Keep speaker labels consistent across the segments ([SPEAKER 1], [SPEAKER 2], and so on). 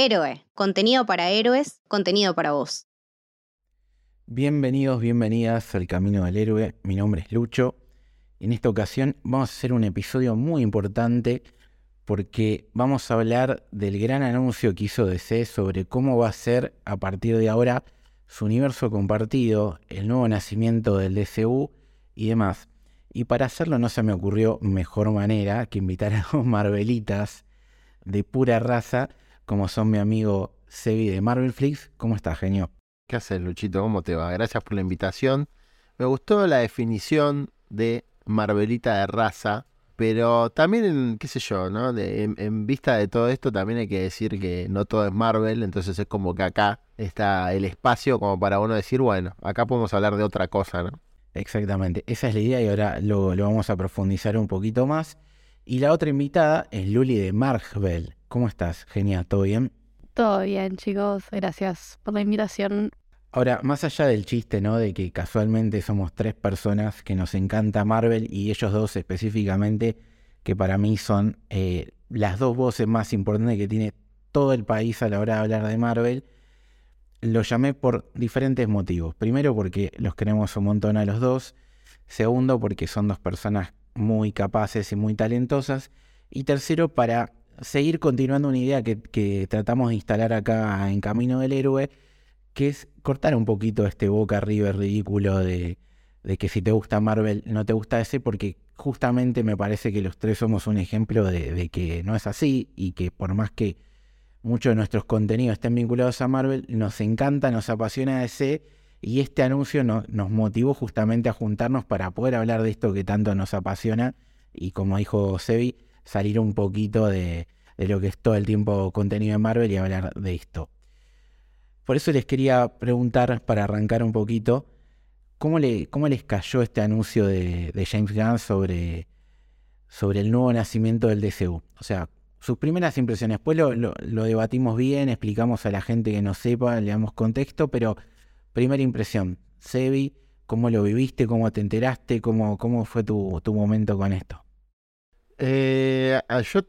[SPEAKER 1] Héroe, contenido para héroes, contenido para vos.
[SPEAKER 2] Bienvenidos, bienvenidas al Camino del Héroe. Mi nombre es Lucho. En esta ocasión vamos a hacer un episodio muy importante porque vamos a hablar del gran anuncio que hizo DC sobre cómo va a ser a partir de ahora su universo compartido, el nuevo nacimiento del DCU y demás. Y para hacerlo no se me ocurrió mejor manera que invitar a dos Marvelitas de pura raza, como son mi amigo Sebi de Marvel Flix. ¿Cómo estás, genio?
[SPEAKER 3] ¿Qué haces, Luchito? ¿Cómo te va? Gracias por la invitación. Me gustó la definición de Marvelita de raza, pero también, qué sé yo, ¿no? en, vista de todo esto, también hay que decir que no todo es Marvel, entonces es como que acá está el espacio como para uno decir, bueno, acá podemos hablar de otra cosa, ¿no?
[SPEAKER 2] Exactamente, esa es la idea y ahora lo, lo vamos a profundizar un poquito más. Y la otra invitada es Luli de Marvel. ¿Cómo estás? Genial, ¿todo bien?
[SPEAKER 4] Todo bien, chicos. Gracias por la invitación.
[SPEAKER 2] Ahora, más allá del chiste, ¿no? De que casualmente somos tres personas que nos encanta Marvel y ellos dos específicamente, que para mí son eh, las dos voces más importantes que tiene todo el país a la hora de hablar de Marvel, lo llamé por diferentes motivos. Primero, porque los queremos un montón a los dos. Segundo, porque son dos personas muy capaces y muy talentosas. Y tercero, para seguir continuando una idea que, tratamos de instalar acá en Camino del Héroe que es cortar un poquito este boca arriba ridículo de, que si te gusta Marvel no te gusta ese, porque justamente me parece que los tres somos un ejemplo de, que no es así y que por más que muchos de nuestros contenidos estén vinculados a Marvel, nos encanta, nos apasiona ese y este anuncio nos motivó justamente a juntarnos para poder hablar de esto que tanto nos apasiona y como dijo Sebi, salir un poquito de, de lo que es todo el tiempo contenido de Marvel y hablar de esto. Por eso les quería preguntar, para arrancar un poquito, ¿cómo, le, cómo les cayó este anuncio de, James Gunn sobre, sobre el nuevo nacimiento del DCU? O sea, sus primeras impresiones. Después lo, lo, debatimos bien, explicamos a la gente que no sepa, le damos contexto, pero primera impresión, Sebi, ¿cómo lo viviste? ¿Cómo te enteraste? ¿Cómo, cómo fue tu, tu momento con esto?
[SPEAKER 3] Eh, yo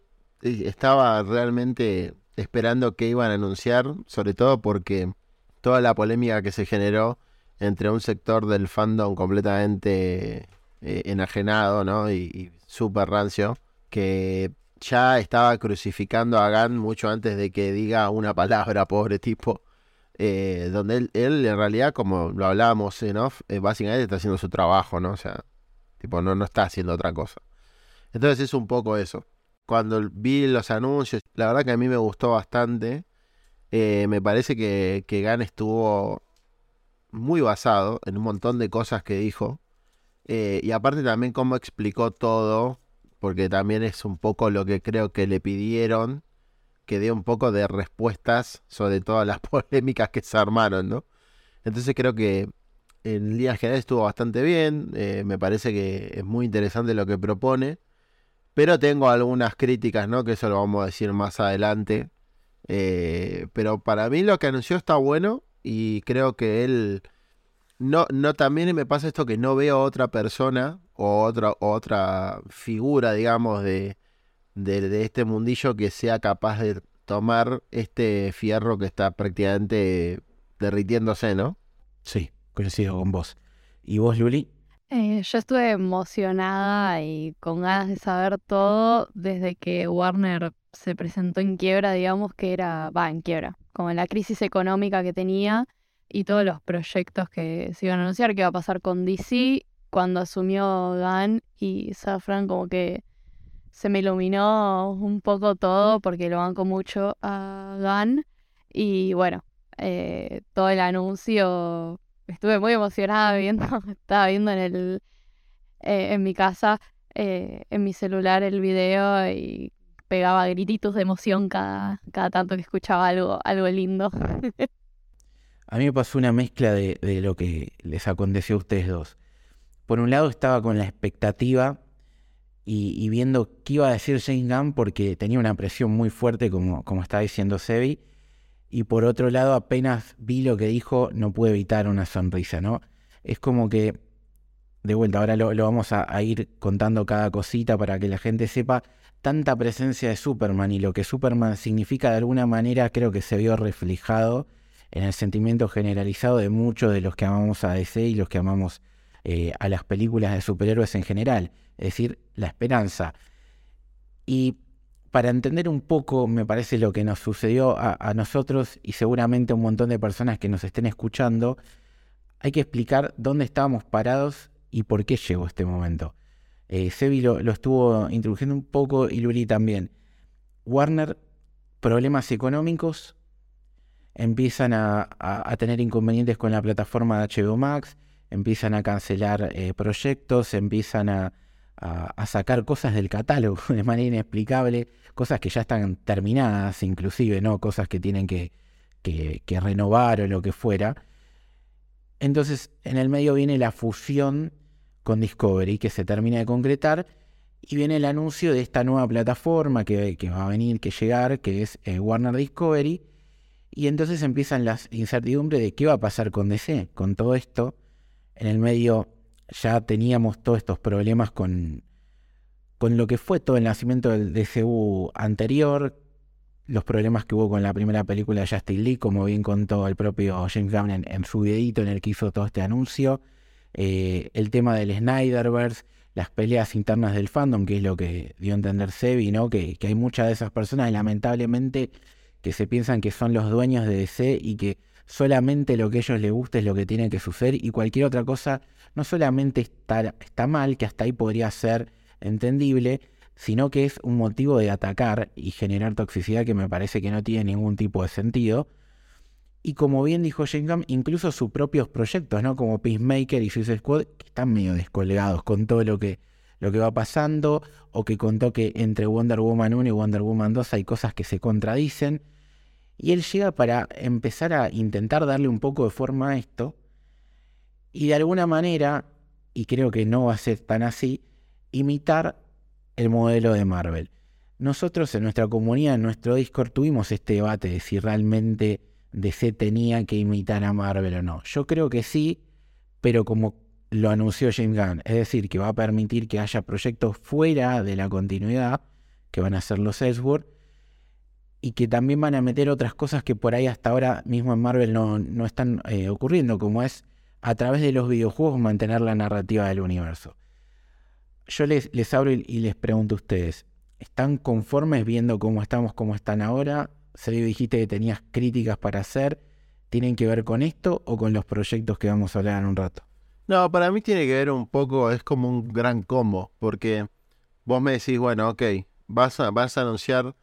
[SPEAKER 3] eh, estaba realmente esperando que iban a anunciar, sobre todo porque toda la polémica que se generó entre un sector del fandom completamente eh, enajenado, ¿no? Y, súper rancio, que ya estaba crucificando a Gan mucho antes de que diga una palabra, pobre tipo. Eh, donde él, en realidad, como lo hablábamos en off, eh, básicamente está haciendo su trabajo, ¿no? O sea, tipo, no, no está haciendo otra cosa. Entonces es un poco eso cuando vi los anuncios, la verdad que a mí me gustó bastante. Eh, me parece que, que Gan estuvo muy basado en un montón de cosas que dijo. Y aparte también cómo explicó todo, porque también es un poco lo que creo que le pidieron, que dé un poco de respuestas sobre todas las polémicas que se armaron, ¿no? Entonces creo que en líneas generales estuvo bastante bien, eh, me parece que es muy interesante lo que propone. Pero tengo algunas críticas, ¿no? Que eso lo vamos a decir más adelante. Eh, pero para mí lo que anunció está bueno y creo que él... No, no, también me pasa esto que no veo otra persona o otra, otra figura, digamos, de, de, este mundillo que sea capaz de tomar este fierro que está prácticamente derritiéndose, ¿no?
[SPEAKER 2] Sí, coincido con vos. ¿Y vos, Luli?
[SPEAKER 4] Eh, yo estuve emocionada y con ganas de saber todo desde que Warner se presentó en quiebra, digamos que era, va, en quiebra, como la crisis económica que tenía y todos los proyectos que se iban a anunciar, que iba a pasar con DC, cuando asumió Gunn y Safran como que se me iluminó un poco todo porque lo banco mucho a Gunn y bueno, eh, todo el anuncio estuve muy emocionada viendo, estaba viendo en el eh, en mi casa, eh, en mi celular el video y pegaba grititos de emoción cada, cada tanto que escuchaba algo, algo lindo.
[SPEAKER 2] A mí me pasó una mezcla de, lo que les aconteció a ustedes dos. Por un lado estaba con la expectativa y, viendo qué iba a decir James Gunn porque tenía una presión muy fuerte, como, como estaba diciendo Sebi y por otro lado apenas vi lo que dijo no pude evitar una sonrisa, ¿no? Es como que, de vuelta, ahora lo, vamos a, ir contando cada cosita para que la gente sepa, tanta presencia de Superman y lo que Superman significa de alguna manera creo que se vio reflejado en el sentimiento generalizado de muchos de los que amamos a DC y los que amamos eh, a las películas de superhéroes en general, es decir, la esperanza. Y para entender un poco, me parece, lo que nos sucedió a, nosotros y seguramente a un montón de personas que nos estén escuchando, hay que explicar dónde estábamos parados y por qué llegó este momento. Eh, Sebi lo, estuvo introduciendo un poco y Luri también. Warner, problemas económicos, empiezan a, tener inconvenientes con la plataforma de HBO Max, empiezan a cancelar eh, proyectos, empiezan a, sacar cosas del catálogo de manera inexplicable, cosas que ya están terminadas inclusive, ¿no? Cosas que tienen que, que renovar o lo que fuera. Entonces, en el medio viene la fusión con Discovery que se termina de concretar y viene el anuncio de esta nueva plataforma que, va a venir, que llegar, que es eh, Warner Discovery. Y entonces empiezan las incertidumbres de qué va a pasar con DC, con todo esto. En el medio ya teníamos todos estos problemas con, con lo que fue todo el nacimiento del DCU anterior, los problemas que hubo con la primera película de Justin Lee, como bien contó el propio James Gunn en, su videito en el que hizo todo este anuncio, eh, el tema del Snyderverse, las peleas internas del fandom, que es lo que dio a entender Sebi, ¿no? Que, que hay muchas de esas personas, lamentablemente, que se piensan que son los dueños de DC y que solamente lo que a ellos les gusta es lo que tiene que suceder y cualquier otra cosa no solamente está, mal, que hasta ahí podría ser entendible, sino que es un motivo de atacar y generar toxicidad que me parece que no tiene ningún tipo de sentido. Y como bien dijo Jane incluso sus propios proyectos, ¿no? Como Peacemaker y Suicide Squad, que están medio descolgados con todo lo que, lo que va pasando, o que contó que entre Wonder Woman 1 y Wonder Woman 2 hay cosas que se contradicen. Y él llega para empezar a intentar darle un poco de forma a esto. Y de alguna manera, y creo que no va a ser tan así, imitar el modelo de Marvel. Nosotros en nuestra comunidad, en nuestro Discord, tuvimos este debate de si realmente DC tenía que imitar a Marvel o no. Yo creo que sí, pero como lo anunció James Gunn, es decir, que va a permitir que haya proyectos fuera de la continuidad, que van a ser los Ellsworth, y que también van a meter otras cosas que por ahí hasta ahora mismo en Marvel no, no están eh, ocurriendo, como es a través de los videojuegos mantener la narrativa del universo yo les, les abro y, les pregunto a ustedes, ¿están conformes viendo cómo estamos, cómo están ahora? Se dijiste que tenías críticas para hacer. ¿Tienen que ver con esto o con los proyectos que vamos a hablar en un rato?
[SPEAKER 3] No, para mí tiene que ver un poco, es como un gran combo, porque vos me decís, bueno, ok, vas a, vas a anunciar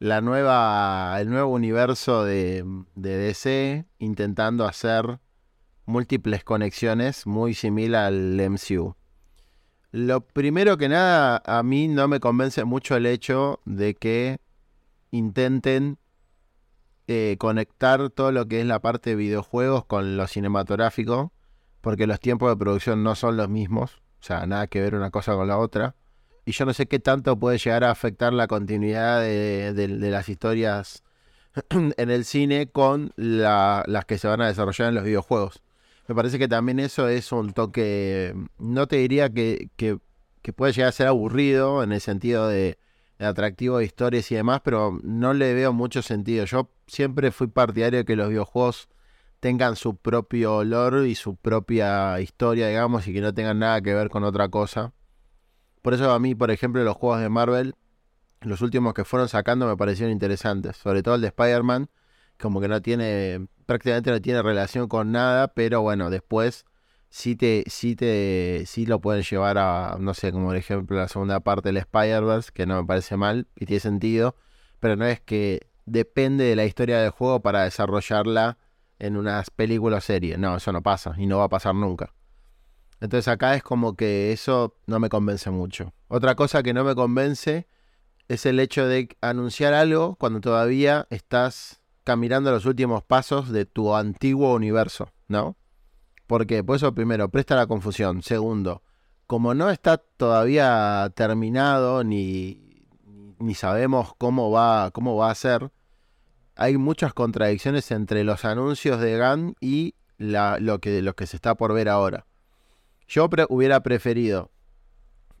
[SPEAKER 3] la nueva, el nuevo universo de, de DC intentando hacer múltiples conexiones muy similar al MCU. Lo primero que nada, a mí no me convence mucho el hecho de que intenten eh, conectar todo lo que es la parte de videojuegos con lo cinematográfico, porque los tiempos de producción no son los mismos, o sea, nada que ver una cosa con la otra. Y yo no sé qué tanto puede llegar a afectar la continuidad de, las historias en el cine con las que se van a desarrollar en los videojuegos. Me parece que también eso es un toque, no te diría que, puede llegar a ser aburrido en el sentido de, atractivo de historias y demás, pero no le veo mucho sentido. Yo siempre fui partidario de que los videojuegos tengan su propio olor y su propia historia, digamos, y que no tengan nada que ver con otra cosa. Por eso a mí, por ejemplo, los juegos de Marvel, los últimos que fueron sacando me parecieron interesantes, sobre todo el de Spider-Man, como que no tiene, prácticamente no tiene relación con nada, pero bueno, después sí te, sí te, sí lo pueden llevar a, no sé, como por ejemplo la segunda parte del Spider-Verse, que no me parece mal y tiene sentido, pero no es que depende de la historia del juego para desarrollarla en unas películas o series. No, eso no pasa y no va a pasar nunca. Entonces acá es como que eso no me convence mucho. Otra cosa que no me convence es el hecho de anunciar algo cuando todavía estás caminando los últimos pasos de tu antiguo universo, ¿no? Porque, pues eso primero, presta la confusión. Segundo, como no está todavía terminado ni, ni sabemos cómo va, cómo va a ser, hay muchas contradicciones entre los anuncios de GAN y lo, que, lo que se está por ver ahora. Yo hubiera preferido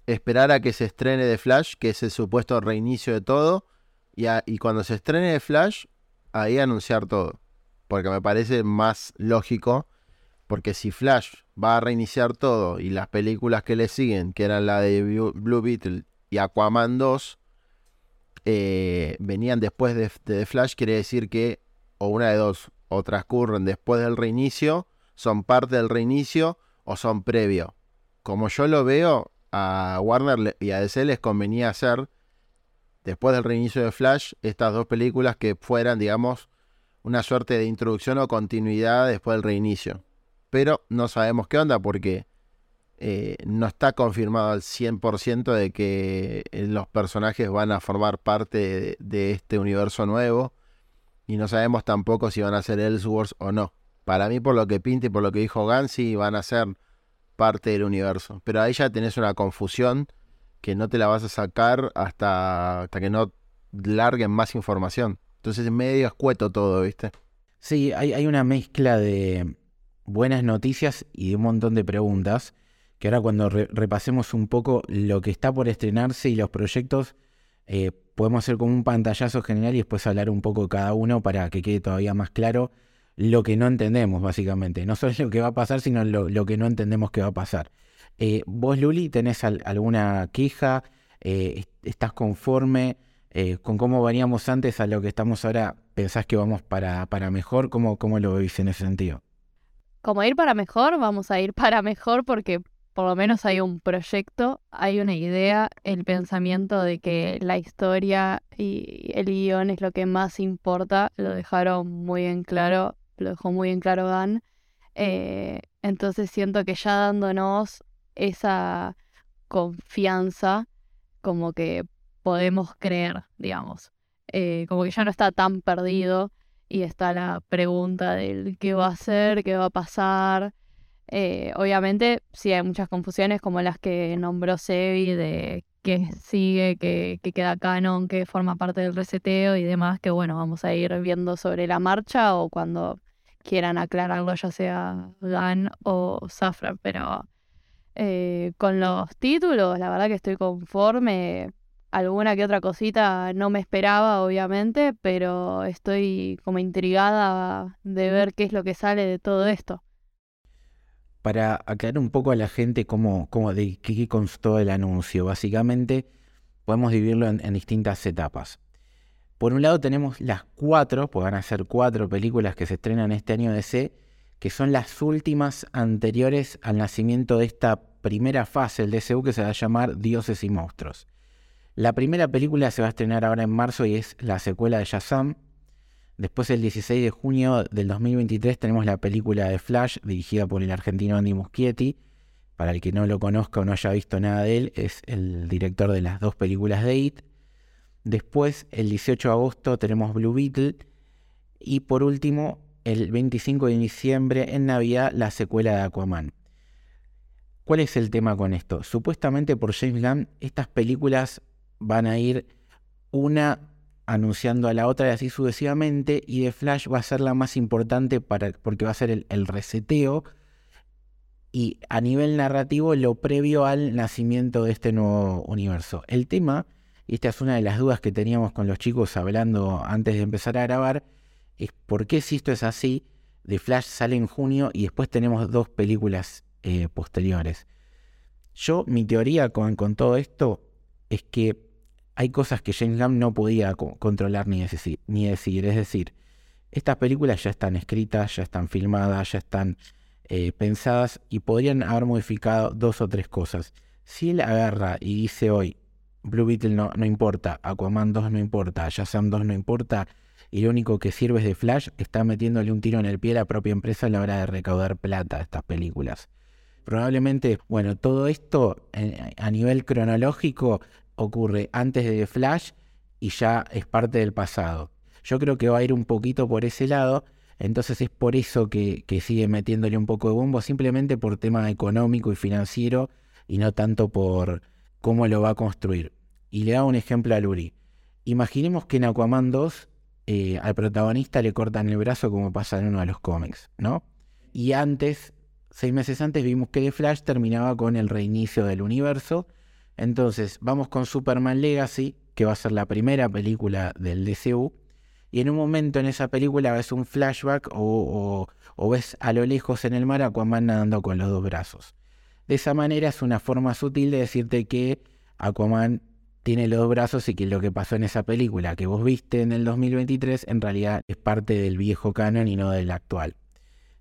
[SPEAKER 3] esperar a que se estrene de Flash, que es el supuesto reinicio de todo, y, cuando se estrene de Flash, ahí anunciar todo. Porque me parece más lógico, porque si Flash va a reiniciar todo y las películas que le siguen, que eran la de Blue Beetle y Aquaman 2, eh, venían después de, de Flash, quiere decir que o una de dos, o transcurren después del reinicio, son parte del reinicio o son previo. Como yo lo veo, a Warner y a DC les convenía hacer, después del reinicio de Flash, estas dos películas que fueran, digamos, una suerte de introducción o continuidad después del reinicio. Pero no sabemos qué onda porque eh, no está confirmado al 100% de que eh, los personajes van a formar parte de, este universo nuevo. Y no sabemos tampoco si van a ser Ellsworth o no. Para mí, por lo que pinta y por lo que dijo Gansi, van a ser parte del universo. Pero ahí ya tenés una confusión que no te la vas a sacar hasta, hasta que no larguen más información. Entonces es medio escueto todo, ¿viste?
[SPEAKER 2] Sí, hay, hay una mezcla de buenas noticias y de un montón de preguntas que ahora cuando repasemos un poco lo que está por estrenarse y los proyectos, eh, podemos hacer como un pantallazo general y después hablar un poco de cada uno para que quede todavía más claro lo que no entendemos, básicamente. No solo lo que va a pasar, sino lo, que no entendemos que va a pasar. Eh, vos, Luli, tenés alguna queja? Eh, ¿Estás conforme con cómo veníamos antes a lo que estamos ahora? ¿Pensás que vamos para, para mejor? ¿Cómo, ¿Cómo lo veis en ese sentido?
[SPEAKER 4] Como ir para mejor, vamos a ir para mejor porque por lo menos hay un proyecto, hay una idea, el pensamiento de que la historia y el guion es lo que más importa, lo dejaron muy en claro, lo dejó muy en claro Dan. Eh, entonces siento que ya dándonos esa confianza, como que podemos creer, digamos, eh, como que ya no está tan perdido y está la pregunta del qué va a hacer, qué va a pasar. Eh, obviamente sí hay muchas confusiones como las que nombró Sebi de qué sigue, qué, queda canon, qué forma parte del reseteo y demás, que bueno, vamos a ir viendo sobre la marcha o cuando quieran aclararlo, ya sea Dan o Safra, pero eh, con los títulos, la verdad que estoy conforme. Alguna que otra cosita no me esperaba, obviamente, pero estoy como intrigada de ver qué es lo que sale de todo esto
[SPEAKER 2] para aclarar un poco a la gente cómo, cómo de qué constó el anuncio. Básicamente podemos dividirlo en, distintas etapas. Por un lado tenemos las cuatro, pues van a ser cuatro películas que se estrenan este año de C, que son las últimas anteriores al nacimiento de esta primera fase del DCU que se va a llamar Dioses y Monstruos. La primera película se va a estrenar ahora en marzo y es la secuela de Shazam, Después, el 16 de junio del 2023, tenemos la película de Flash, dirigida por el argentino Andy Muschietti. Para el que no lo conozca o no haya visto nada de él, es el director de las dos películas de It. Después, el 18 de agosto, tenemos Blue Beetle. Y por último, el 25 de diciembre, en Navidad, la secuela de Aquaman. ¿Cuál es el tema con esto? Supuestamente por James Gunn, estas películas van a ir una anunciando a la otra y así sucesivamente. Y de Flash va a ser la más importante para, porque va a ser el, reseteo. Y a nivel narrativo, lo previo al nacimiento de este nuevo universo. El tema, y esta es una de las dudas que teníamos con los chicos hablando antes de empezar a grabar, es por qué si esto es así, de Flash sale en junio y después tenemos dos películas eh, posteriores. Yo, mi teoría con, todo esto es que hay cosas que James Gunn no podía controlar ni decir, ni. Es decir, estas películas ya están escritas, ya están filmadas, ya están eh, pensadas y podrían haber modificado dos o tres cosas. Si él agarra y dice hoy, Blue Beetle no, no importa, Aquaman 2 no importa, Shazam 2 no importa, y lo único que sirve es de Flash, está metiéndole un tiro en el pie a la propia empresa a la hora de recaudar plata a estas películas. Probablemente, bueno, todo esto eh, a nivel cronológico ocurre antes de Flash y ya es parte del pasado. Yo creo que va a ir un poquito por ese lado, entonces es por eso que, sigue metiéndole un poco de bombo, simplemente por tema económico y financiero y no tanto por cómo lo va a construir. Y le da un ejemplo a Luri. Imaginemos que en Aquaman 2 eh, al protagonista le cortan el brazo como pasa en uno de los cómics, ¿no? Y antes, seis meses antes, vimos que The Flash terminaba con el reinicio del universo Entonces, vamos con Superman Legacy, que va a ser la primera película del DCU, y en un momento en esa película ves un flashback o, ves a lo lejos en el mar a Aquaman nadando con los dos brazos. De esa manera es una forma sutil de decirte que Aquaman tiene los brazos y que lo que pasó en esa película que vos viste en el 2023 en realidad es parte del viejo canon y no del actual.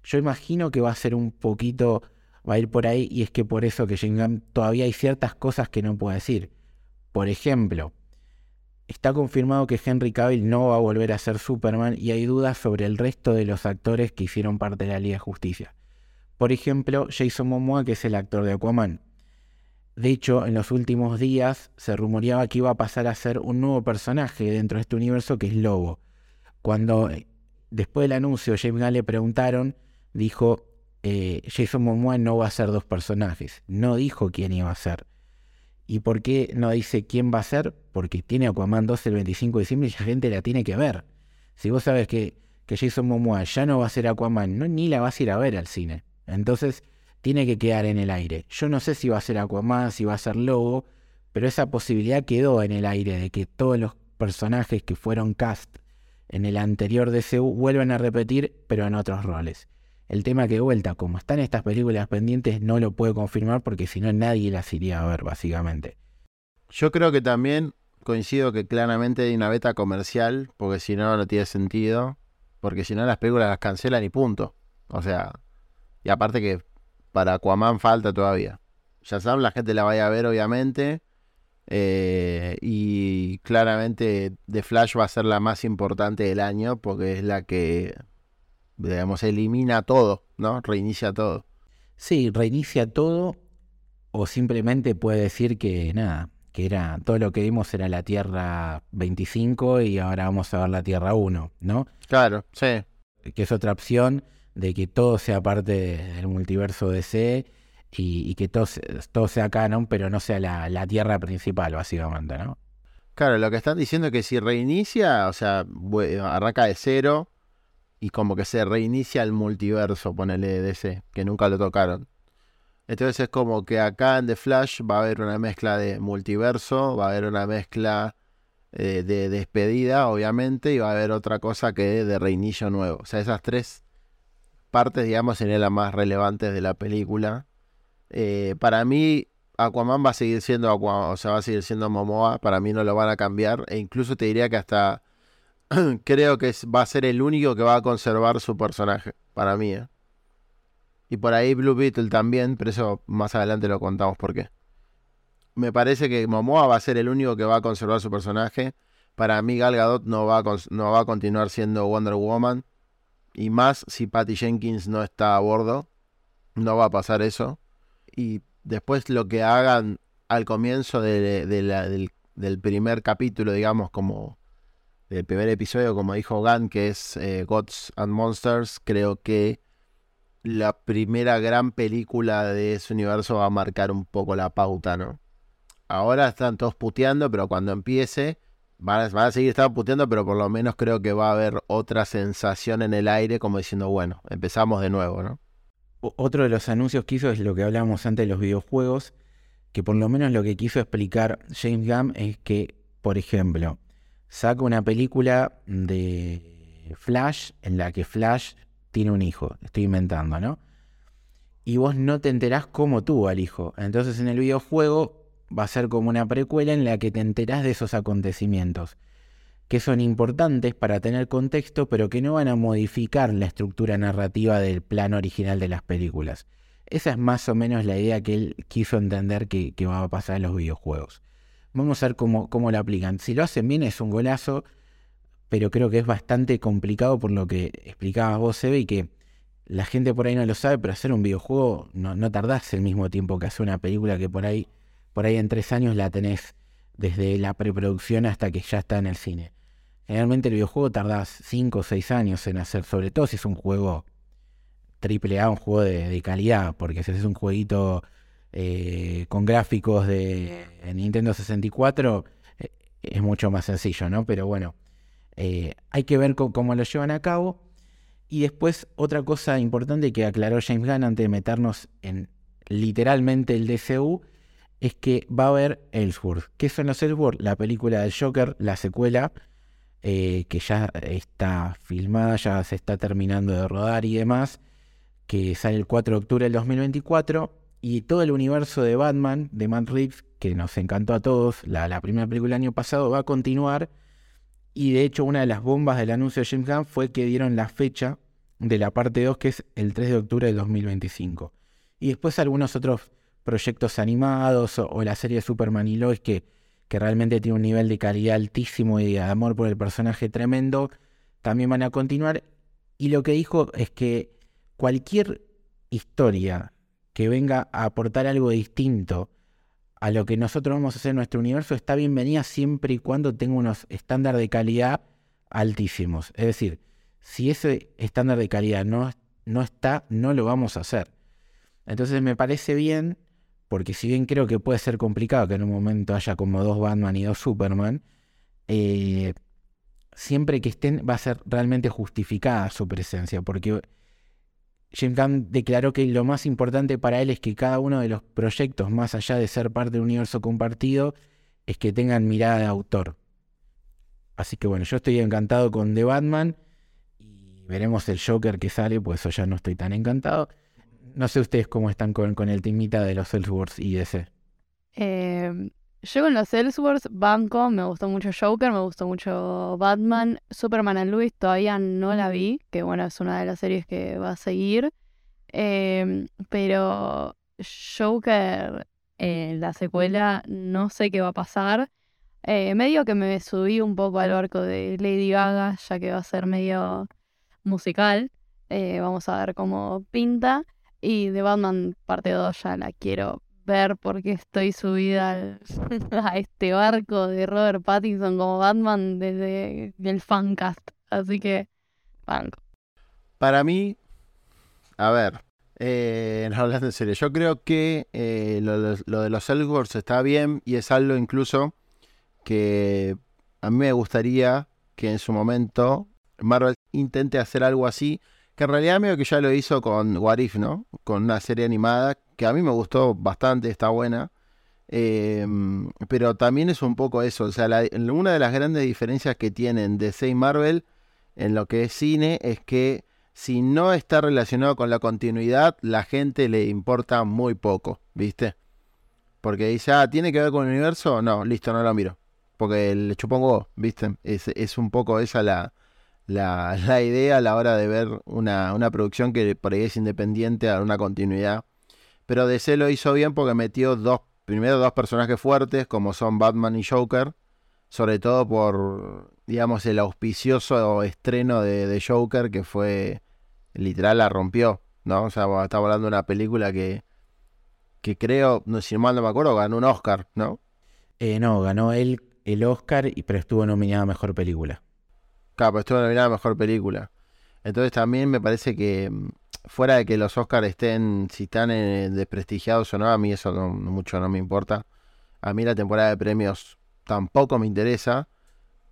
[SPEAKER 2] Yo imagino que va a ser un poquito, va a ir por ahí y es que por eso que James todavía hay ciertas cosas que no puede decir. Por ejemplo, está confirmado que Henry Cavill no va a volver a ser Superman y hay dudas sobre el resto de los actores que hicieron parte de la Liga de Justicia. Por ejemplo, Jason Momoa, que es el actor de Aquaman. De hecho, en los últimos días se rumoreaba que iba a pasar a ser un nuevo personaje dentro de este universo que es Lobo. Cuando eh, después del anuncio James Gunn le preguntaron, dijo, eh, Jason Momoa no va a ser dos personajes. No dijo quién iba a ser. ¿Y por qué no dice quién va a ser? Porque tiene Aquaman 2 el 25 de diciembre y la gente la tiene que ver. Si vos sabes que, que Jason Momoa ya no va a ser Aquaman, no, ni la vas a ir a ver al cine. Entonces tiene que quedar en el aire. Yo no sé si va a ser Aquaman, si va a ser Lobo, pero esa posibilidad quedó en el aire de que todos los personajes que fueron cast en el anterior DCU vuelvan a repetir, pero en otros roles. El tema que vuelta, como están estas películas pendientes, no lo puedo confirmar porque si no nadie las iría a ver, básicamente.
[SPEAKER 3] Yo creo que también coincido que claramente hay una beta comercial, porque si no, no tiene sentido. Porque si no, las películas las cancelan y punto. O sea, y aparte que para Aquaman falta todavía. Ya saben, la gente la vaya a ver, obviamente. Eh, y claramente The Flash va a ser la más importante del año porque es la que digamos, elimina todo, ¿no? Reinicia todo.
[SPEAKER 2] Sí, reinicia todo o simplemente puede decir que nada, que era todo lo que vimos era la Tierra 25 y ahora vamos a ver la Tierra 1, ¿no?
[SPEAKER 3] Claro, sí.
[SPEAKER 2] Que es otra opción de que todo sea parte del multiverso DC y, y que todo, todo, sea canon, pero no sea la, la, Tierra principal, básicamente, ¿no?
[SPEAKER 3] Claro, lo que están diciendo es que si reinicia, o sea, arranca de cero, y como que se reinicia el multiverso, ponele DC, que nunca lo tocaron. Entonces es como que acá en The Flash va a haber una mezcla de multiverso, va a haber una mezcla eh, de despedida, obviamente, y va a haber otra cosa que de reinicio nuevo. O sea, esas tres partes, digamos, serían las más relevantes de la película. Eh, para mí, Aquaman va a seguir siendo Aquaman, o sea, va a seguir siendo Momoa. Para mí no lo van a cambiar. E incluso te diría que hasta creo que va a ser el único que va a conservar su personaje, para mí. ¿eh? Y por ahí Blue Beetle también, pero eso más adelante lo contamos por qué. Me parece que Momoa va a ser el único que va a conservar su personaje. Para mí Gal Gadot no va a, no va a continuar siendo Wonder Woman. Y más si Patty Jenkins no está a bordo. No va a pasar eso. Y después lo que hagan al comienzo del, del primer capítulo, digamos, como del primer episodio, como dijo Gunn, que es eh, Gods and Monsters, creo que la primera gran película de ese universo va a marcar un poco la pauta, ¿no? Ahora están todos puteando, pero cuando empiece, van a, a seguir estando puteando, pero por lo menos creo que va a haber otra sensación en el aire, como diciendo, bueno, empezamos de nuevo, ¿no?
[SPEAKER 2] Otro de los anuncios que hizo es lo que hablábamos antes de los videojuegos, que por lo menos lo que quiso explicar James Gunn es que, por ejemplo, saca una película de Flash en la que Flash tiene un hijo, estoy inventando, ¿no? Y vos no te enterás cómo tuvo al hijo. Entonces en el videojuego va a ser como una precuela en la que te enterás de esos acontecimientos, que son importantes para tener contexto, pero que no van a modificar la estructura narrativa del plano original de las películas. Esa es más o menos la idea que él quiso entender que, va a pasar en los videojuegos. Vamos a ver cómo, cómo lo aplican. Si lo hacen bien es un golazo, pero creo que es bastante complicado por lo que explicabas vos, Sebe, y que la gente por ahí no lo sabe, pero hacer un videojuego no, no tardás el mismo tiempo que hacer una película que por ahí, por ahí en tres años la tenés desde la preproducción hasta que ya está en el cine. Generalmente el videojuego tardás cinco o seis años en hacer, sobre todo si es un juego triple A, un juego de, de calidad, porque si es un jueguito eh, con gráficos de Nintendo 64 eh, es mucho más sencillo, ¿no? Pero bueno, eh, hay que ver cómo lo llevan a cabo. Y después otra cosa importante que aclaró James Gunn antes de meternos en literalmente el DCU es que va a haber Ellsworth. ¿Qué son los Ellsworth? La película del Joker, la secuela, eh, que ya está filmada, ya se está terminando de rodar y demás, que sale el 4 de octubre del 2024. Y todo el universo de Batman, de Matt Reeves, que nos encantó a todos, la, la primera película del año pasado, va a continuar. Y de hecho, una de las bombas del anuncio de James Gunn fue que dieron la fecha de la parte 2, que es el 3 de octubre del 2025. Y después algunos otros proyectos animados o, la serie Superman y Lois que, que realmente tiene un nivel de calidad altísimo y de amor por el personaje tremendo, también van a continuar. Y lo que dijo es que cualquier historia que venga a aportar algo distinto a lo que nosotros vamos a hacer en nuestro universo está bienvenida siempre y cuando tenga unos estándares de calidad altísimos. Es decir, si ese estándar de calidad no, no está, no lo vamos a hacer. Entonces me parece bien, porque si bien creo que puede ser complicado que en un momento haya como dos Batman y dos Superman, eh, siempre que estén va a ser realmente justificada su presencia, porque Jim Gunn declaró que lo más importante para él es que cada uno de los proyectos, más allá de ser parte del universo compartido, es que tengan mirada de autor. Así que bueno, yo estoy encantado con The Batman veremos el Joker que sale, pues eso ya no estoy tan encantado. No sé ustedes cómo están con, con el timita de los Ellsworths y DC.
[SPEAKER 4] Eh, yo con los Ellsworths, banco, me gustó mucho Joker, me gustó mucho Batman. Superman and Louis todavía no la vi, que bueno, es una de las series que va a seguir. Eh, pero Joker, en la secuela, no sé qué va a pasar. Eh, medio que me subí un poco al barco de Lady Gaga, ya que va a ser medio musical. Eh, vamos a ver cómo pinta. Y de Batman parte 2 ya la quiero ver porque estoy subida a este barco de Robert Pattinson como Batman desde el fancast. Así que, banco.
[SPEAKER 3] Para mí, a ver, eh, hablas en serio. Yo creo que eh, lo, de los Elgors está bien y es algo incluso que a mí me gustaría que en su momento Marvel intente hacer algo así, que en realidad medio que ya lo hizo con What If, ¿no? Con una serie animada que a mí me gustó bastante, está buena. Em, pero también es un poco eso, o sea, una de las grandes diferencias que tienen DC y Marvel en lo que es cine es que si no está relacionado con la continuidad, la gente le importa muy poco, ¿viste? Porque dice, ah, ¿tiene que ver con el universo? No, listo, no lo miro. Porque le chupongo, ¿viste? Es, es un poco esa la, la, la, idea a la hora de ver una, una, producción que por ahí es independiente a una continuidad. Pero DC lo hizo bien porque metió dos, primero dos personajes fuertes como son Batman y Joker, sobre todo por, digamos, el auspicioso estreno de, de Joker que fue, literal, la rompió, ¿no? O sea, estaba hablando de una película que, que creo, no, si mal no me acuerdo, ganó un Oscar, ¿no?
[SPEAKER 2] Eh, no, ganó él el Oscar, pero estuvo nominada a Mejor Película.
[SPEAKER 3] Claro, pero estuvo nominada mejor película. Entonces también me parece que mm, fuera de que los Oscars estén, si están eh, desprestigiados o no, a mí eso no, mucho no me importa. A mí la temporada de premios tampoco me interesa,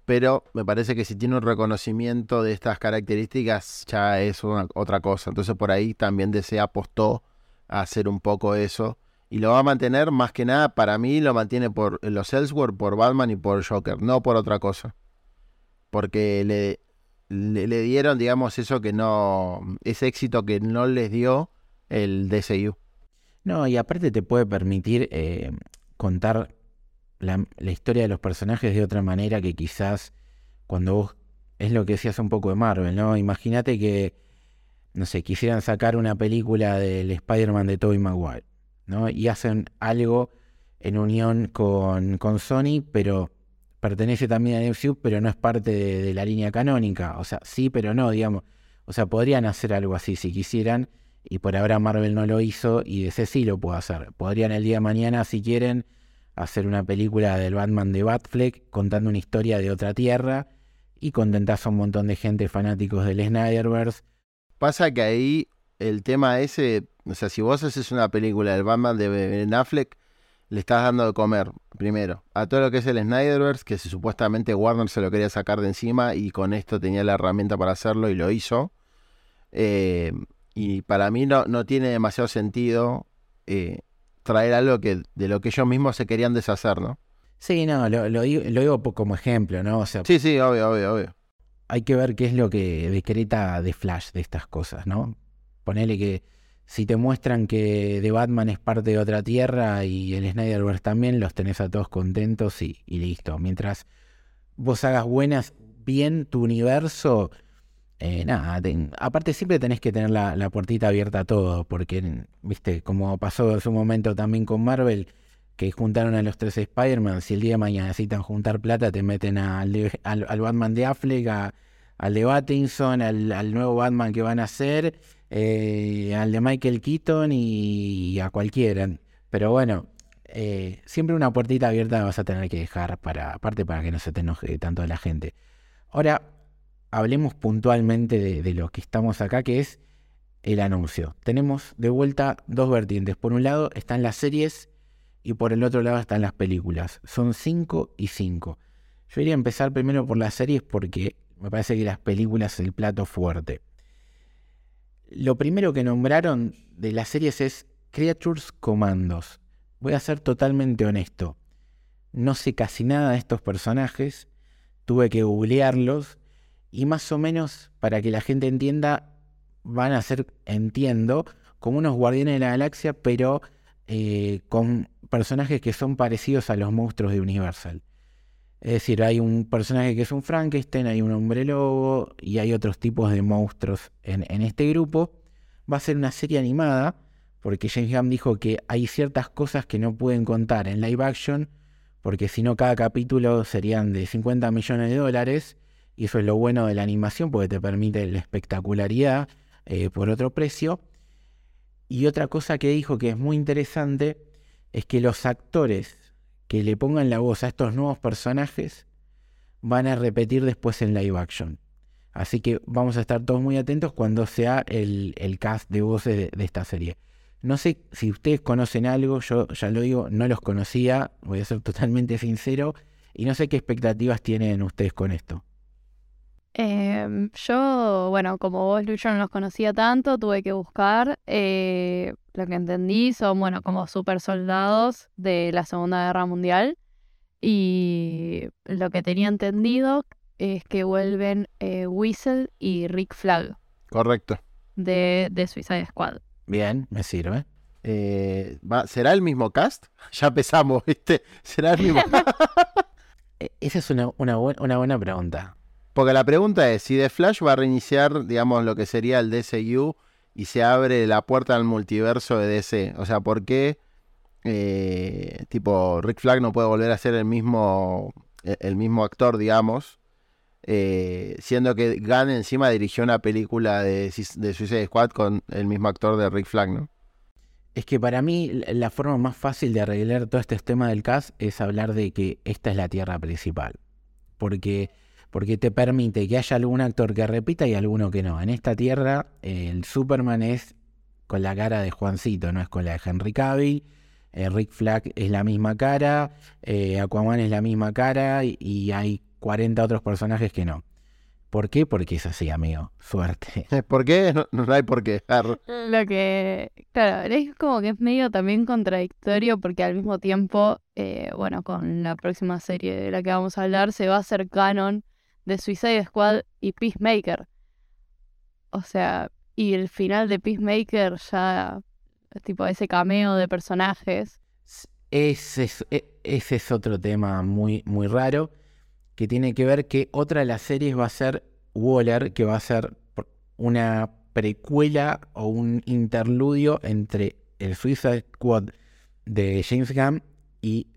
[SPEAKER 3] pero me parece que si tiene un reconocimiento de estas características ya es otra cosa. Entonces por ahí también desea apostó a hacer un poco eso. Y lo va a mantener más que nada, para mí lo mantiene por los Ellsworth, por Batman y por Joker, no por otra cosa porque le, le, dieron, digamos, eso que no, ese éxito que no les dio el DCU.
[SPEAKER 2] No, y aparte te puede permitir eh, contar la, historia de los personajes de otra manera que quizás cuando vos, es lo que decías un poco de Marvel, ¿no? Imagínate que, no sé, quisieran sacar una película del Spider-Man de Tobey Maguire, ¿no? Y hacen algo en unión con, con Sony, pero pertenece también a MCU, pero no es parte de, la línea canónica. O sea, sí, pero no, digamos. O sea, podrían hacer algo así si quisieran, y por ahora Marvel no lo hizo, y DC sí lo puede hacer. Podrían el día de mañana, si quieren, hacer una película del Batman de Batfleck contando una historia de otra tierra y contentas a un montón de gente fanáticos del Snyderverse.
[SPEAKER 3] Pasa que ahí el tema ese, o sea, si vos haces una película del Batman de Ben le estás dando de comer, primero, a todo lo que es el Snyderverse, que si supuestamente Warner se lo quería sacar de encima y con esto tenía la herramienta para hacerlo y lo hizo. Eh, y para mí no, no, tiene demasiado sentido eh, traer algo que de lo que ellos mismos se querían deshacer, ¿no?
[SPEAKER 2] Sí, no, lo, lo digo, lo digo como ejemplo, ¿no? O sea,
[SPEAKER 3] Sí, sí, obvio, obvio, obvio.
[SPEAKER 2] hay que ver qué es lo que decreta de Flash de estas cosas, ¿no? Ponele que si te muestran que The Batman es parte de otra tierra y el Snyderverse también, los tenés a todos contentos y, y listo. Mientras vos hagas buenas, bien tu universo, eh, nada, te- aparte siempre tenés que tener la, puertita abierta a todo, porque, viste, como pasó en su momento también con Marvel, que juntaron a los tres Spider-Man, si el día de mañana necesitan juntar plata, te meten al, al, al Batman de Affleck, a- al de Pattinson, al, al nuevo Batman que van a hacer, eh, al de Michael Keaton y, a cualquiera. Pero bueno, eh, siempre una puertita abierta vas a tener que dejar para, aparte para que no se te enoje tanto la gente. Ahora, hablemos puntualmente de, lo que estamos acá, que es el anuncio. Tenemos de vuelta dos vertientes. Por un lado están las series y por el otro lado están las películas. Son cinco y cinco. Yo iría a empezar primero por las series porque me parece que las películas el plato fuerte. Lo primero que nombraron de las series es Creatures Commandos. Voy a ser totalmente honesto. No sé casi nada de estos personajes. Tuve que googlearlos. Y más o menos, para que la gente entienda, van a ser, entiendo, como unos guardianes de la galaxia, pero eh, con personajes que son parecidos a los monstruos de Universal. Es decir, hay un personaje que es un Frankenstein, hay un hombre lobo y hay otros tipos de monstruos en, este grupo. Va a ser una serie animada, porque James Gunn dijo que hay ciertas cosas que no pueden contar en live action, porque si no cada capítulo serían de 50 millones de dólares, y eso es lo bueno de la animación, porque te permite la espectacularidad eh, por otro precio. Y otra cosa que dijo que es muy interesante es que los actores que le pongan la voz a estos nuevos personajes van a repetir después en live action. Así que vamos a estar todos muy atentos cuando sea el, el cast de voces de, esta serie. No sé si ustedes conocen algo, yo ya lo digo, no los conocía, voy a ser totalmente sincero, y no sé qué expectativas tienen ustedes con esto.
[SPEAKER 4] Em, yo, bueno, como vos, Lucho, no los conocía tanto, tuve que buscar. eh, lo que entendí son, bueno, como super soldados de la Segunda Guerra Mundial. Y lo que tenía entendido es que vuelven eh, Whistle y Rick Flag
[SPEAKER 3] Correcto.
[SPEAKER 4] de, de Suicide Squad.
[SPEAKER 2] Bien, me sirve.
[SPEAKER 3] Eh, va- ¿Será el mismo cast? Ya empezamos, ¿viste? ¿Será el mismo
[SPEAKER 2] E- Esa es una, una, buen- una buena pregunta.
[SPEAKER 3] Porque la pregunta es, si The Flash va a reiniciar, digamos, lo que sería el DCU y se abre la puerta al multiverso de DC. O sea, ¿por qué, eh, tipo, Rick Flag no puede volver a ser el mismo, el, el mismo actor, digamos? eh, siendo que Gunn encima dirigió una película de, Suicide Squad con el mismo actor de Rick Flag, ¿no?
[SPEAKER 2] Es que para mí la forma más fácil de arreglar todo este tema del cast es hablar de que esta es la tierra principal. Porque, porque te permite que haya algún actor que repita y alguno que no. En esta tierra el Superman es con la cara de Juancito, no es con la de Henry Cavill. Eh, Rick Flag es la misma cara, eh, Aquaman es la misma cara y, y hay 40 otros personajes que no. ¿Por qué? Porque es así, amigo. Suerte.
[SPEAKER 3] ¿Por qué? No, no hay por qué. Ar-
[SPEAKER 4] Lo que, claro, es como que es medio también contradictorio porque al mismo tiempo, eh, bueno, con la próxima serie de la que vamos a hablar, se va a hacer canon de Suicide Squad y Peacemaker. O sea, y el final de Peacemaker ya, tipo ese cameo de personajes.
[SPEAKER 2] Ese es, e- ese es otro tema muy, muy raro que tiene que ver que otra de las series va a ser Waller, que va a ser una precuela o un interludio entre el Suicide Squad de James Gunn y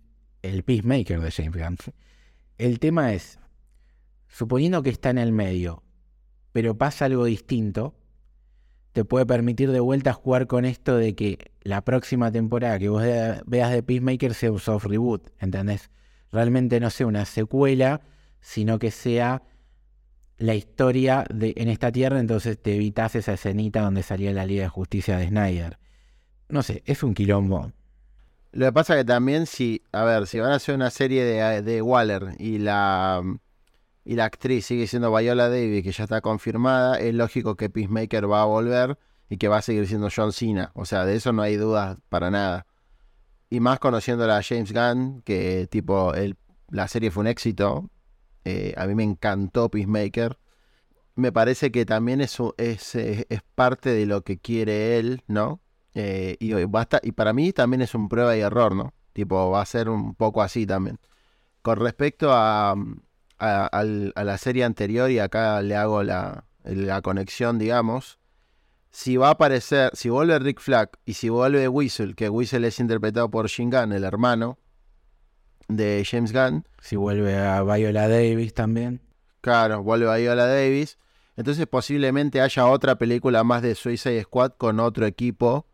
[SPEAKER 2] el Peacemaker de James Gunn. El tema es, suponiendo que está en el medio, pero pasa algo distinto, te puede permitir de vuelta jugar con esto de que la próxima temporada que vos veas de Peacemaker sea un soft reboot, ¿entendés? Realmente no sea una secuela, sino que sea la historia de en esta tierra, entonces te evitas esa escenita donde salía la Liga de Justicia de Snyder. No sé, es un quilombo.
[SPEAKER 3] Lo que pasa que también si, a ver, si van a hacer una serie de, de Waller y la y la actriz sigue siendo Viola Davis, que ya está confirmada, es lógico que Peacemaker va a volver y que va a seguir siendo John Cena. O sea, de eso no hay dudas para nada. y más conociéndola a James Gunn, que tipo, el, la serie fue un éxito. Eh, a mí me encantó Peacemaker. Me parece que también es, es, es, parte de lo que quiere él, ¿no? Eh, y, basta, y para mí también es un prueba y error, ¿no? Tipo, va a ser un poco así también. Con respecto a, a, la serie anterior, y acá le hago la, la conexión, digamos, si va a aparecer, si vuelve Rick Flag y si vuelve Whistle, que Whistle es interpretado por Shin Gunn, el hermano de James Gunn.
[SPEAKER 2] Si vuelve a Viola Davis también.
[SPEAKER 3] Claro, vuelve a Viola Davis. Entonces posiblemente haya otra película más de Suicide Squad con otro equipo.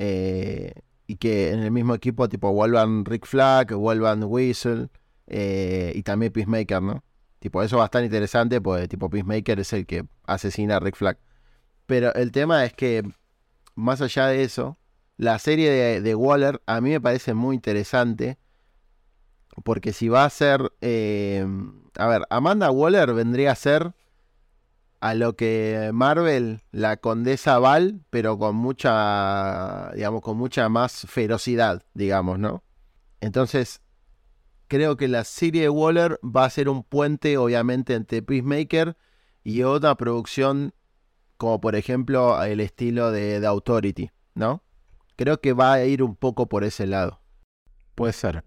[SPEAKER 3] Eh, y que en el mismo equipo tipo vuelvan Rick Flag, vuelvan Whistle eh, y también Peacemaker, ¿no? Tipo, eso va a estar interesante porque tipo Peacemaker es el que asesina a Rick Flag. Pero el tema es que, más allá de eso, la serie de, Waller a mí me parece muy interesante. Porque si va a ser. Eh, a ver, Amanda Waller vendría a ser a lo que Marvel, la condesa Val, pero con mucha. digamos, con mucha más ferocidad, digamos, ¿no? Entonces, creo que la serie de Waller va a ser un puente, obviamente, entre Peacemaker y otra producción como por ejemplo el estilo de, The Authority, ¿no? Creo que va a ir un poco por ese lado.
[SPEAKER 2] Puede ser.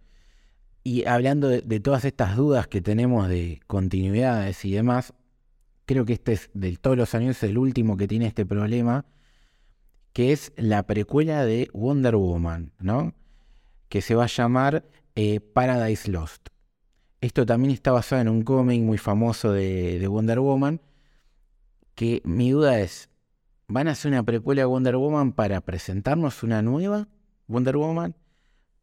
[SPEAKER 2] Y hablando de, todas estas dudas que tenemos de continuidades y demás, creo que este es de todos los años el último que tiene este problema, que es la precuela de Wonder Woman, ¿no? Que se va a llamar eh, Paradise Lost. Esto también está basado en un cómic muy famoso de Wonder Woman, que mi duda es, ¿van a hacer una precuela de Wonder Woman para presentarnos una nueva Wonder Woman?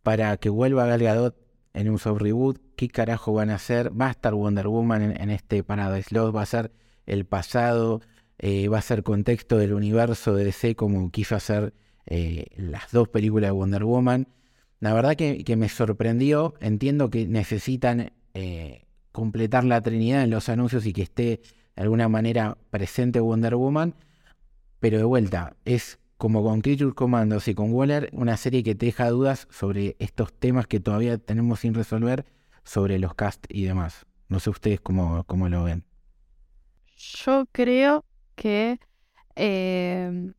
[SPEAKER 2] Para que vuelva Gal Gadot en un soft reboot. ¿Qué carajo van a hacer? ¿Va a estar Wonder Woman en, este Paradise Lost? ¿Va a ser el pasado? Eh, ¿Va a ser contexto del universo de DC como quiso hacer eh, las dos películas de Wonder Woman? La verdad que, me sorprendió. Entiendo que necesitan eh, completar la Trinidad en los anuncios y que esté de alguna manera presente Wonder Woman, pero de vuelta, es como con Creature Commandos y con Waller, una serie que te deja dudas sobre estos temas que todavía tenemos sin resolver, sobre los cast y demás. No sé ustedes cómo, cómo lo ven.
[SPEAKER 4] Yo creo que em,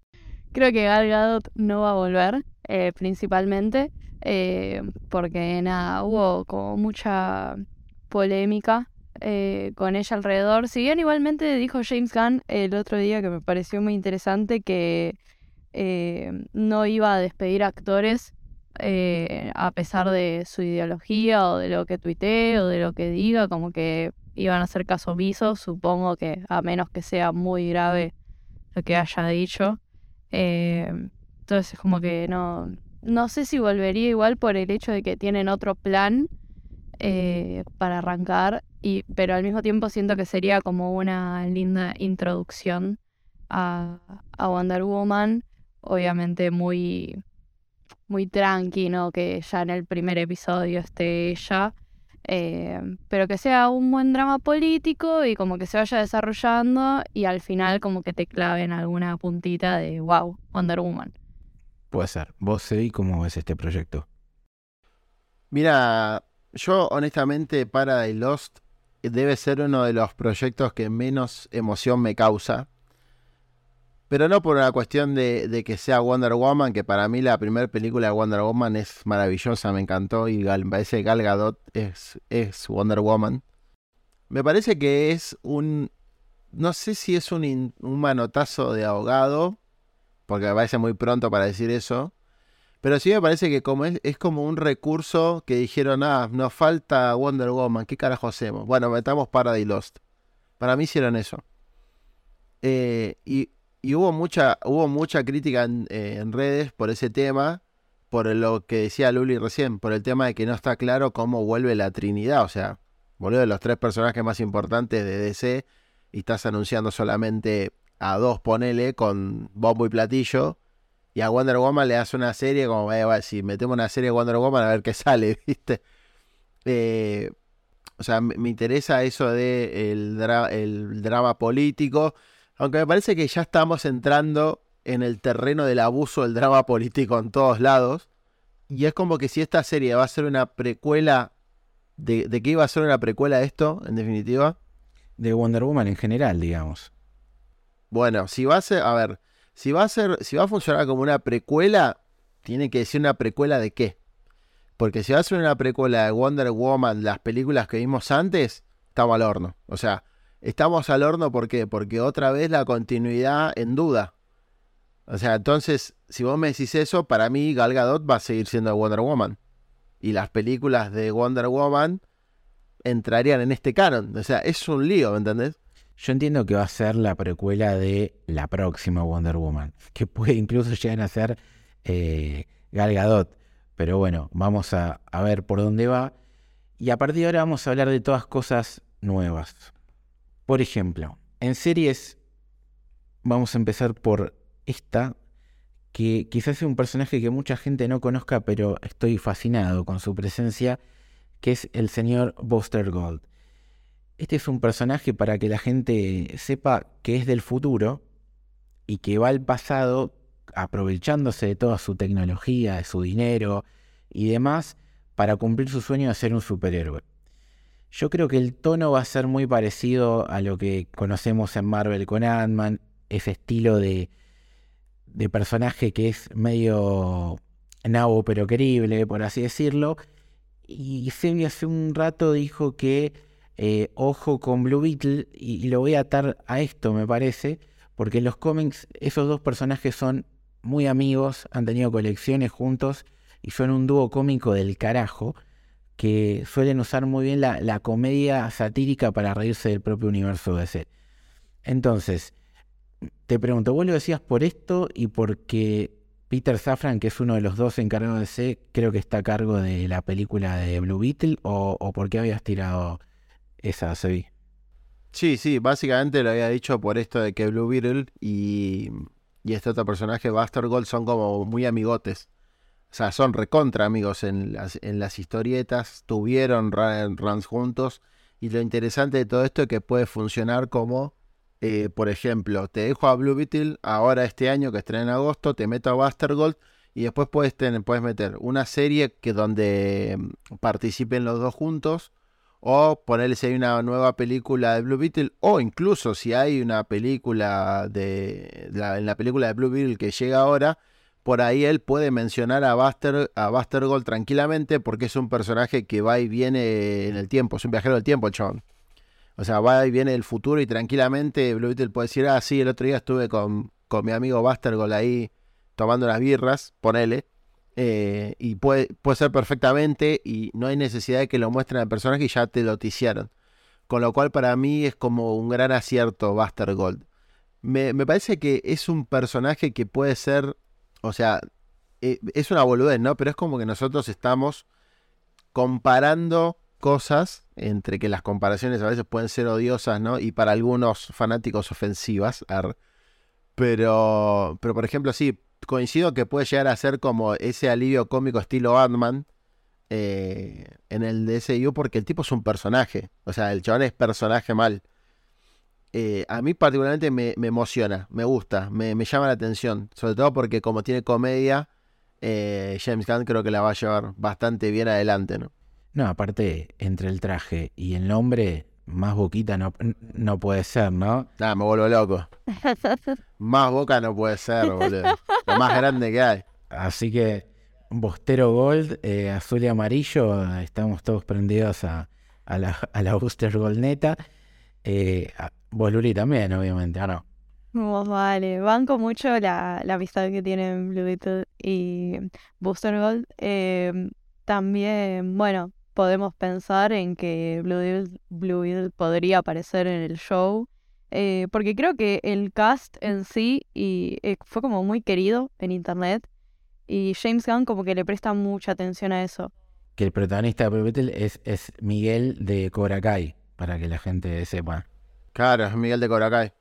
[SPEAKER 4] creo que Gal Gadot no va a volver, eh, principalmente eh, porque nada, hubo como mucha polémica eh, con ella alrededor. Si bien igualmente dijo James Gunn el otro día que me pareció muy interesante que no iba a despedir actores a pesar de su ideología o de lo que tuitee o de lo que diga, como que iban a hacer caso omiso, supongo que a menos que sea muy grave lo que haya dicho. Entonces como que no, no sé si volvería igual por el hecho de que tienen otro plan para arrancar y, pero al mismo tiempo siento que sería como una linda introducción a, a Wonder Woman. Obviamente muy, muy tranqui, ¿no? Que ya en el primer episodio esté ella. Eh, pero que sea un buen drama político y como que se vaya desarrollando y al final como que te claven alguna puntita de wow, Wonder Woman.
[SPEAKER 2] Puede ser. ¿Vos, y cómo ves este proyecto?
[SPEAKER 3] Mira, yo honestamente para The Lost debe ser uno de los proyectos que menos emoción me causa. Pero no por una cuestión de, que sea Wonder Woman, que para mí la primera película de Wonder Woman es maravillosa, me encantó y me parece que Gal Gadot es, es Wonder Woman. Me parece que es un... No sé si es un, un manotazo de ahogado, porque me parece muy pronto para decir eso. Pero sí me parece que como es, es como un recurso que dijeron, ah, nos falta Wonder Woman, ¿qué carajo hacemos? Bueno, metamos Paradise Lost. Para mí hicieron eso. Eh, y, hubo mucha, hubo mucha crítica eh, en, redes por ese tema, por lo que decía Luli recién, por el tema de que no está claro cómo vuelve la Trinidad. O sea, volvió de los tres personajes más importantes de DC y estás anunciando solamente a dos, ponele, con bombo y platillo y a Wonder Woman le hace una serie como, eh, si metemos una serie de Wonder Woman a ver qué sale, ¿viste? Eh, o sea, me, interesa eso de el, drama político, aunque me parece que ya estamos entrando en el terreno del abuso del drama político en todos lados. Y es como que si esta serie va a ser una precuela, ¿de, de qué iba a ser una precuela esto, en definitiva?
[SPEAKER 2] De Wonder Woman en general, digamos.
[SPEAKER 3] Bueno, si va a ser, a ver, si va a ser, si va a funcionar como una precuela, tiene que decir una precuela de qué. Porque si va a ser una precuela de Wonder Woman, las películas que vimos antes, estamos al horno. O sea, estamos al horno ¿por qué? Porque otra vez la continuidad en duda. O sea, entonces, si vos me decís eso, para mí Gal Gadot va a seguir siendo Wonder Woman. Y las películas de Wonder Woman entrarían en este canon. O sea, es un lío, ¿me entendés?
[SPEAKER 2] Yo entiendo que va a ser la precuela de la próxima Wonder Woman, que puede incluso llegar a ser eh, Gal Gadot. Pero bueno, vamos a, a ver por dónde va. Y a partir de ahora vamos a hablar de todas cosas nuevas. Por ejemplo, en series vamos a empezar por esta, que quizás es un personaje que mucha gente no conozca, pero estoy fascinado con su presencia, que es el señor Buster Gold. Este es un personaje para que la gente sepa que es del futuro y que va al pasado aprovechándose de toda su tecnología, de su dinero y demás para cumplir su sueño de ser un superhéroe. Yo creo que el tono va a ser muy parecido a lo que conocemos en Marvel con Ant-Man, ese estilo de, de personaje que es medio nabo pero querible, por así decirlo. Y Sebi hace un rato dijo que eh, ojo con Blue Beetle y, lo voy a atar a esto, me parece, porque en los cómics esos dos personajes son muy amigos, han tenido colecciones juntos y son un dúo cómico del carajo que suelen usar muy bien la, comedia satírica para reírse del propio universo DC. Entonces, te pregunto, ¿vos lo decías por esto y porque Peter Safran, que es uno de los dos encargados de DC, creo que está a cargo de la película de Blue Beetle o, o por qué habías tirado esa, Sebi?
[SPEAKER 3] Sí, sí, básicamente lo había dicho por esto de que Blue Beetle y, y este otro personaje, Buster Gold, son como muy amigotes. O sea, son recontra amigos en las, en las historietas, tuvieron run- runs juntos. Y lo interesante de todo esto es que puede funcionar como, eh, por ejemplo, te dejo a Blue Beetle ahora este año que estrena en agosto, te meto a Buster Gold y después puedes, tener, puedes meter una serie que donde mm, participen los dos juntos. O ponerle si hay una nueva película de Blue Beetle. O incluso si hay una película de. la- en la película de Blue Beetle que llega ahora. Por ahí él puede mencionar a Buster, a tranquilamente. Porque es un personaje que va y viene en el tiempo. Es un viajero del tiempo, chabón. O sea, va y viene del futuro. Y tranquilamente Blue Beetle puede decir: Ah, sí, el otro día estuve con, con mi amigo Buster Gold ahí tomando unas birras. Ponele. Eh, y puede, puede ser perfectamente y no hay necesidad de que lo muestren al personaje y ya te lo ticiaron. Con lo cual para mí es como un gran acierto Buster Gold. Me, me parece que es un personaje que puede ser, o sea, eh, es una boludez, ¿no? Pero es como que nosotros estamos comparando cosas, entre que las comparaciones a veces pueden ser odiosas, ¿no? Y para algunos fanáticos ofensivas. Pero, pero por ejemplo, sí, coincido que puede llegar a ser como ese alivio cómico estilo Ant-Man eh, en el DCU porque el tipo es un personaje. O sea, el chabón es personaje mal. Eh, a mí particularmente me, me emociona, me gusta, me, me llama la atención. Sobre todo porque como tiene comedia, eh, James Gunn creo que la va a llevar bastante bien adelante, ¿no?
[SPEAKER 2] No, aparte, entre el traje y el nombre, más boquita no, no puede ser, ¿no?
[SPEAKER 3] Nada, me vuelvo loco. Más boca no puede ser, boludo. Lo más grande que hay.
[SPEAKER 2] Así que, Bostero Gold, eh, azul y amarillo, estamos todos prendidos a, a la, a la Booster Gold neta. Eh, a- vos, Luli, también, obviamente, ¿o no?
[SPEAKER 4] Oh, vale, banco mucho la, la amistad que tienen Blue Beetle y Booster Gold. Eh, también, bueno, podemos pensar en que Blue Beetle, Blue Beetle podría aparecer en el show, eh, porque creo que el cast en sí y, eh, fue como muy querido en internet y James Gunn como que le presta mucha atención a eso.
[SPEAKER 2] Que el protagonista de Blue Beetle es, es Miguel de Cobra Kai, para que la gente sepa.
[SPEAKER 3] Claro, es Miguel de Coracay.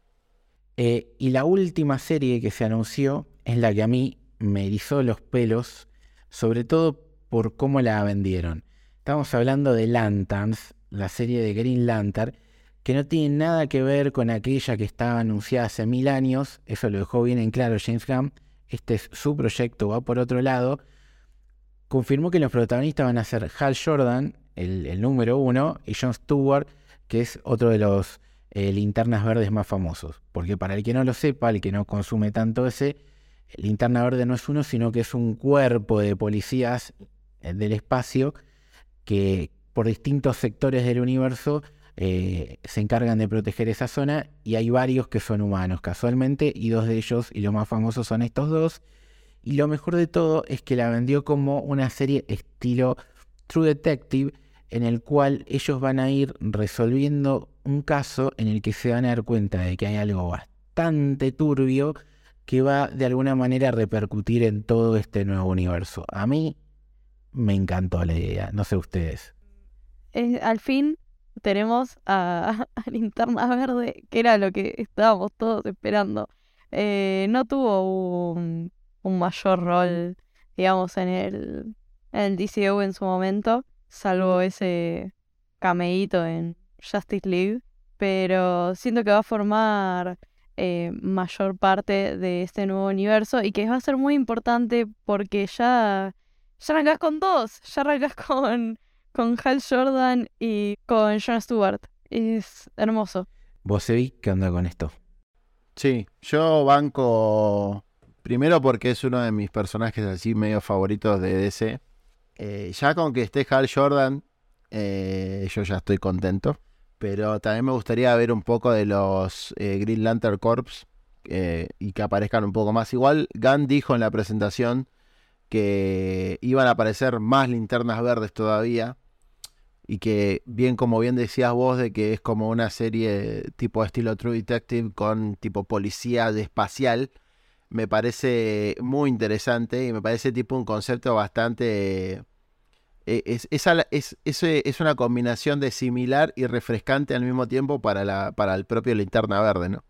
[SPEAKER 2] Eh, y la última serie que se anunció es la que a mí me erizó los pelos, sobre todo por cómo la vendieron. Estamos hablando de Lanterns, la serie de Green Lantern, que no tiene nada que ver con aquella que estaba anunciada hace mil años, eso lo dejó bien en claro James Gunn, este es su proyecto, va por otro lado, confirmó que los protagonistas van a ser Hal Jordan, el, número uno, y John Stewart, que es otro de los eh, linternas verdes más famosos. Porque para el que no lo sepa, el que no consume tanto ese, linterna verde no es uno, sino que es un cuerpo de policías eh, del espacio que por distintos sectores del universo eh, se encargan de proteger esa zona y hay varios que son humanos casualmente y dos de ellos y los más famosos son estos dos y lo mejor de todo es que la vendió como una serie estilo True Detective en el cual ellos van a ir resolviendo un caso en el que se van a dar cuenta de que hay algo bastante turbio que va de alguna manera a repercutir en todo este nuevo universo. A mí me encantó la idea, no sé ustedes.
[SPEAKER 4] al fin tenemos a, Linterna Verde, que era lo que estábamos todos esperando. Eh, no tuvo un, mayor rol, digamos, en el, en el DCU en su momento, salvo ese cameíto en Justice League, pero siento que va a formar eh, mayor parte de este nuevo universo y que va a ser muy importante porque ya, ya arrancas con dos, ya arrancas con, con Hal Jordan y con Jon Stewart. Es hermoso.
[SPEAKER 2] ¿Vos, Evi, qué onda con esto?
[SPEAKER 3] Sí, yo banco primero porque es uno de mis personajes así medio favoritos de DC. Eh, ya con que esté Hal Jordan, eh, yo ya estoy contento. Pero también me gustaría ver un poco de los eh, Green Lantern Corps y que aparezcan un poco más. Igual Gunn dijo en la presentación que iban a aparecer más linternas verdes todavía. Y que, bien como bien decías vos, de que es como una serie tipo estilo True Detective con tipo policía de espacial, me parece muy interesante y me parece tipo un concepto bastante eh, es, es, una combinación de similar y refrescante al mismo tiempo para, la, para el propio Linterna Verde, ¿no?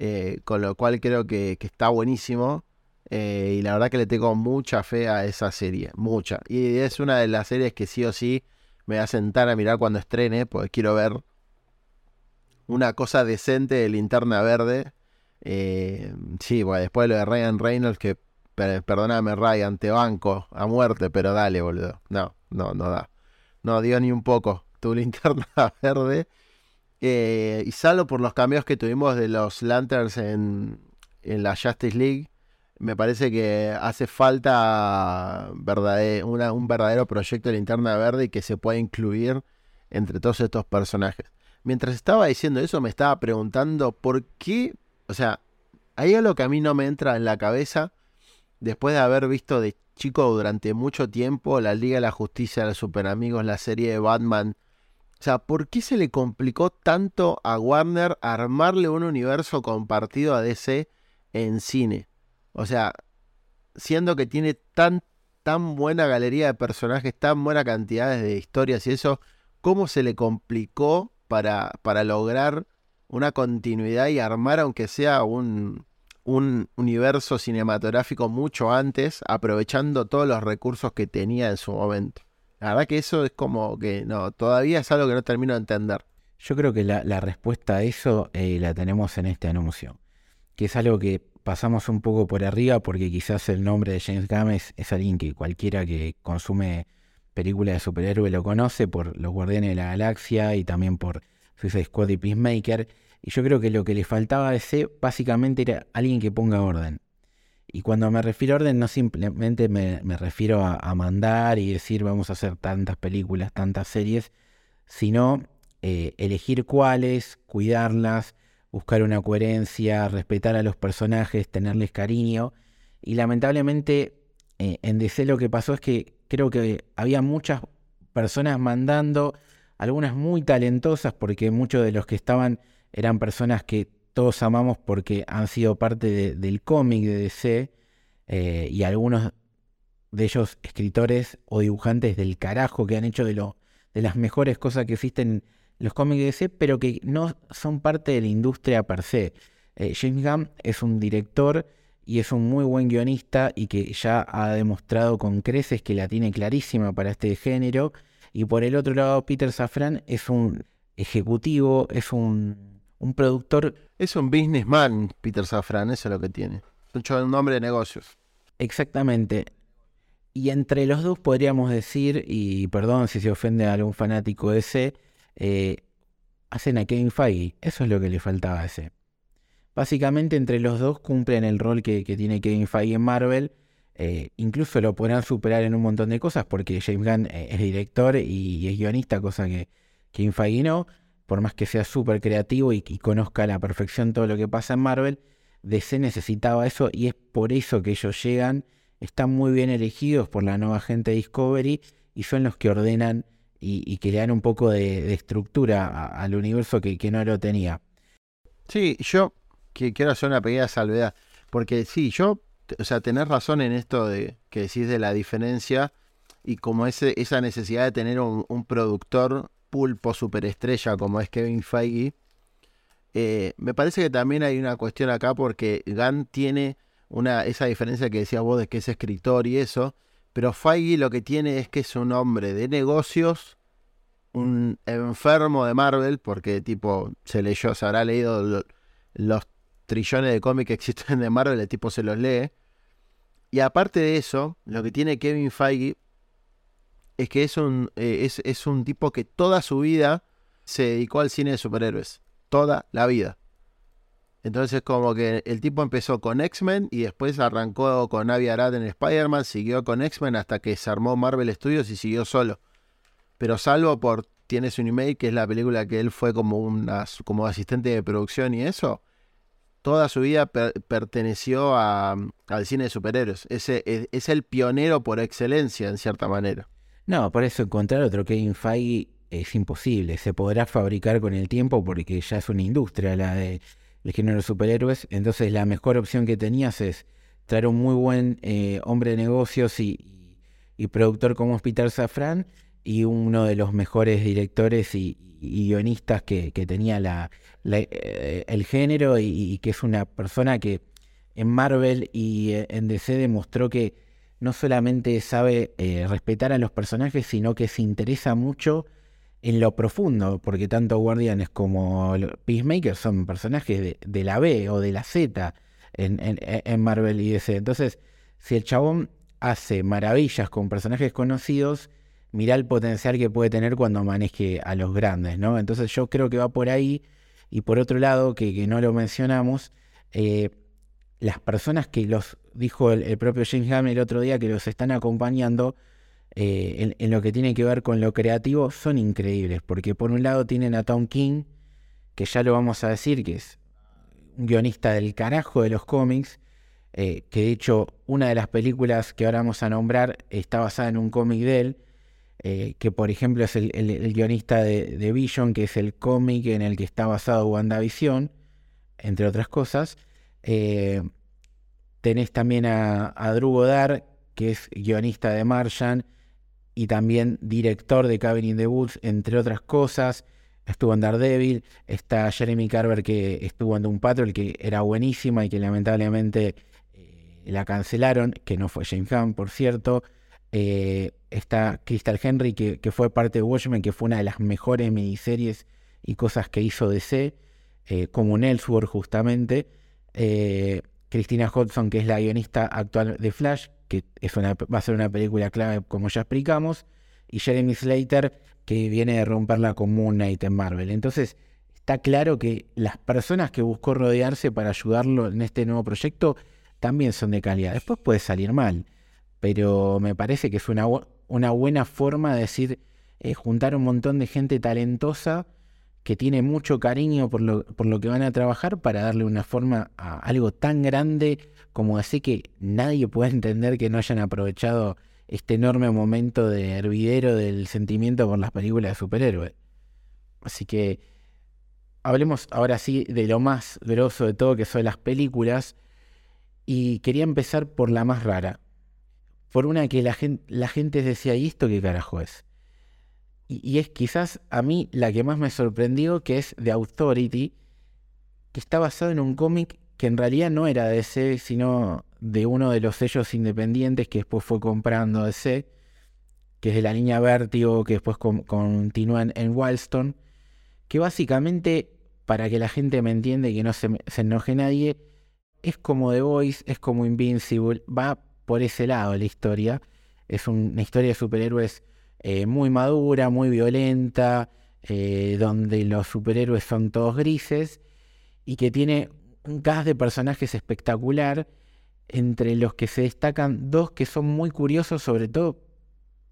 [SPEAKER 3] Eh, con lo cual creo que, está buenísimo. Eh, y la verdad que le tengo mucha fe a esa serie, mucha. Y es una de las series que sí o sí me va a sentar a mirar cuando estrene, porque quiero ver una cosa decente de Linterna Verde. sí, bueno, después de lo de Ryan Reynolds, que perdóname Ryan, te banco a muerte, pero dale, boludo. No, no, no da. No dio ni un poco tu linterna verde. Eh, y salvo por los cambios que tuvimos de los Lanterns en, en la Justice League, me parece que hace falta un verdadero proyecto de linterna verde y que se pueda incluir entre todos estos personajes. Mientras estaba diciendo eso, me estaba preguntando por qué, o sea, hay algo que a mí no me entra en la cabeza después de haber visto de chico durante mucho tiempo la Liga de la Justicia, los Super Amigos, la serie de Batman. O sea, ¿por qué se le complicó tanto a Warner armarle un universo compartido a DC en cine? O sea, siendo que tiene tan, tan buena galería de personajes, tan buena cantidad de historias y eso, ¿cómo se le complicó para, para lograr una continuidad y armar, aunque sea un, un universo cinematográfico mucho antes, aprovechando todos los recursos que tenía en su momento. La verdad que eso es como que no, todavía es algo que no termino de entender.
[SPEAKER 2] Yo creo que la, respuesta a eso eh, la tenemos en este anuncio, que es algo que pasamos un poco por arriba porque quizás el nombre de James Gunn es, alguien que cualquiera que consume películas de superhéroe lo conoce por Los Guardianes de la Galaxia y también por Suicide Squad y Peacemaker. Y yo creo que lo que le faltaba a ese básicamente era alguien que ponga orden. Y cuando me refiero a orden, no simplemente me, refiero a, mandar y decir vamos a hacer tantas películas, tantas series, sino eh, elegir cuáles, cuidarlas, buscar una coherencia, respetar a los personajes, tenerles cariño. Y lamentablemente eh, en DC lo que pasó es que creo que había muchas personas mandando, algunas muy talentosas, porque muchos de los que estaban eran personas que todos amamos porque han sido parte del cómic de DC eh, y algunos de ellos escritores o dibujantes del carajo que han hecho de, lo, de las mejores cosas que existen los cómics de DC, pero que no son parte de la industria per se. Eh, James Gunn es un director y es un muy buen guionista y que ya ha demostrado con creces que la tiene clarísima para este género. Y por el otro lado, Peter Safran es un ejecutivo, es un un productor.
[SPEAKER 3] Es un businessman, Peter Safran, eso es lo que tiene. Es un hombre de negocios.
[SPEAKER 2] Exactamente. Y entre los dos podríamos decir, y perdón si se ofende a algún fanático de ese, eh, hacen a Kevin Feige. Eso es lo que le faltaba a ese. Básicamente entre los dos cumplen el rol que, tiene Kevin Feige en Marvel. Eh, incluso lo podrán superar en un montón de cosas porque James Gunn eh, es director y, es guionista, cosa que Kevin Feige no. Por más que sea súper creativo y, y conozca a la perfección todo lo que pasa en Marvel, DC necesitaba eso y es por eso que ellos llegan. Están muy bien elegidos por la nueva gente de Discovery y son los que ordenan y, que le dan un poco de, estructura al universo que, no lo tenía.
[SPEAKER 3] Sí, yo quiero hacer una pequeña salvedad, porque sí, yo, o sea, tenés razón en esto de que decís de la diferencia y como ese, esa necesidad de tener un, un productor pulpo superestrella como es Kevin Feige, eh, me parece que también hay una cuestión acá porque Gunn tiene una, esa diferencia que decías vos de que es escritor y eso, pero Feige lo que tiene es que es un hombre de negocios, un enfermo de Marvel, porque tipo se leyó, se habrá leído los trillones de cómics que existen de Marvel, el tipo se los lee. Y aparte de eso, lo que tiene Kevin Feige es que es un, eh, es, es un tipo que toda su vida se dedicó al cine de superhéroes toda la vida. Entonces como que el tipo empezó con X-Men y después arrancó con Avi Arad en Spider-Man, siguió con X-Men hasta que se armó Marvel Studios y siguió solo. Pero salvo por Tienes un email, que es la película que él fue como, una, como asistente de producción y eso, toda su vida perteneció a, al cine de superhéroes. Ese, es, es, el pionero por excelencia, en cierta manera.
[SPEAKER 2] No, por eso encontrar otro Kevin Feige es imposible. Se podrá fabricar con el tiempo porque ya es una industria la de el género de superhéroes. Entonces la mejor opción que tenías es traer un muy buen eh, hombre de negocios y, productor como Peter Safran y uno de los mejores directores y, guionistas que, tenía eh, el género y, que es una persona que en Marvel y eh, en DC demostró que no solamente sabe respetar a los personajes, sino que se interesa mucho en lo profundo, porque tanto Guardianes como Peacemaker son personajes de, la B o de la Z en, Marvel y DC. Entonces, si el chabón hace maravillas con personajes conocidos, mira el potencial que puede tener cuando maneje a los grandes, ¿no? Entonces yo creo que va por ahí. Y por otro lado, que, no lo mencionamos, eh, las personas que los, dijo el, propio James Gunn el otro día, que los están acompañando, eh, en, lo que tiene que ver con lo creativo son increíbles, porque por un lado tienen a Tom King, que ya lo vamos a decir, que es un guionista del carajo de los cómics, eh, que de hecho una de las películas que ahora vamos a nombrar está basada en un cómic de él, eh, que por ejemplo es el, guionista de, Vision, que es el cómic en el que está basado WandaVision, entre otras cosas. tenés también a, a Drew que es guionista de Martian, y también director de Cabin in the Woods, entre otras cosas. Estuvo en Daredevil, está Jeremy Carver que estuvo en Doom Patrol, que era buenísima y que lamentablemente eh, la cancelaron, que no fue James Gunn, por cierto. Eh, está Crystal Henry, que, que, fue parte de Watchmen, que fue una de las mejores miniseries y cosas que hizo DC, eh, como Ellsworth justamente. Christina Hodgson, que es la guionista actual de Flash, que es una, va a ser una película clave como ya explicamos, y Jeremy Slater, que viene de romperla con Moon Knight en Marvel. Entonces, está claro que las personas que buscó rodearse para ayudarlo en este nuevo proyecto también son de calidad. Después puede salir mal, pero me parece que es una, una buena forma de decir, eh, juntar un montón de gente talentosa que tiene mucho cariño por lo, por lo que van a trabajar para darle una forma a algo tan grande como así que nadie puede entender que no hayan aprovechado este enorme momento de hervidero del sentimiento por las películas de superhéroes. Así que hablemos ahora sí de lo más grosso de todo que son las películas y quería empezar por la más rara. Por una que la gente, la gente decía, ¿y esto qué carajo es? y, es quizás a mí la que más me sorprendió, que es The Authority, que está basado en un cómic que en realidad no era DC, sino de uno de los sellos independientes que después fue comprando DC, que es de la línea Vertigo, que después continúan en Wildstorm, que básicamente, para que la gente me entienda y que no se, se enoje nadie, es como The Voice, es como Invincible, va por ese lado la historia. Es una historia de superhéroes eh, muy madura, muy violenta, eh, donde los superhéroes son todos grises y que tiene un cast de personajes espectacular, entre los que se destacan dos que son muy curiosos, sobre todo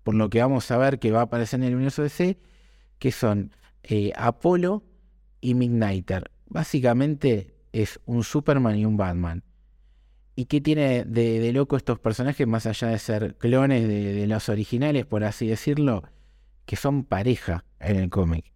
[SPEAKER 2] por lo que vamos a ver que va a aparecer en el universo DC, que son eh, Apolo y Midnighter. Básicamente es un Superman y un Batman. ¿Y qué tiene de, loco estos personajes, más allá de ser clones de, los originales, por así decirlo? Que son pareja en el cómic.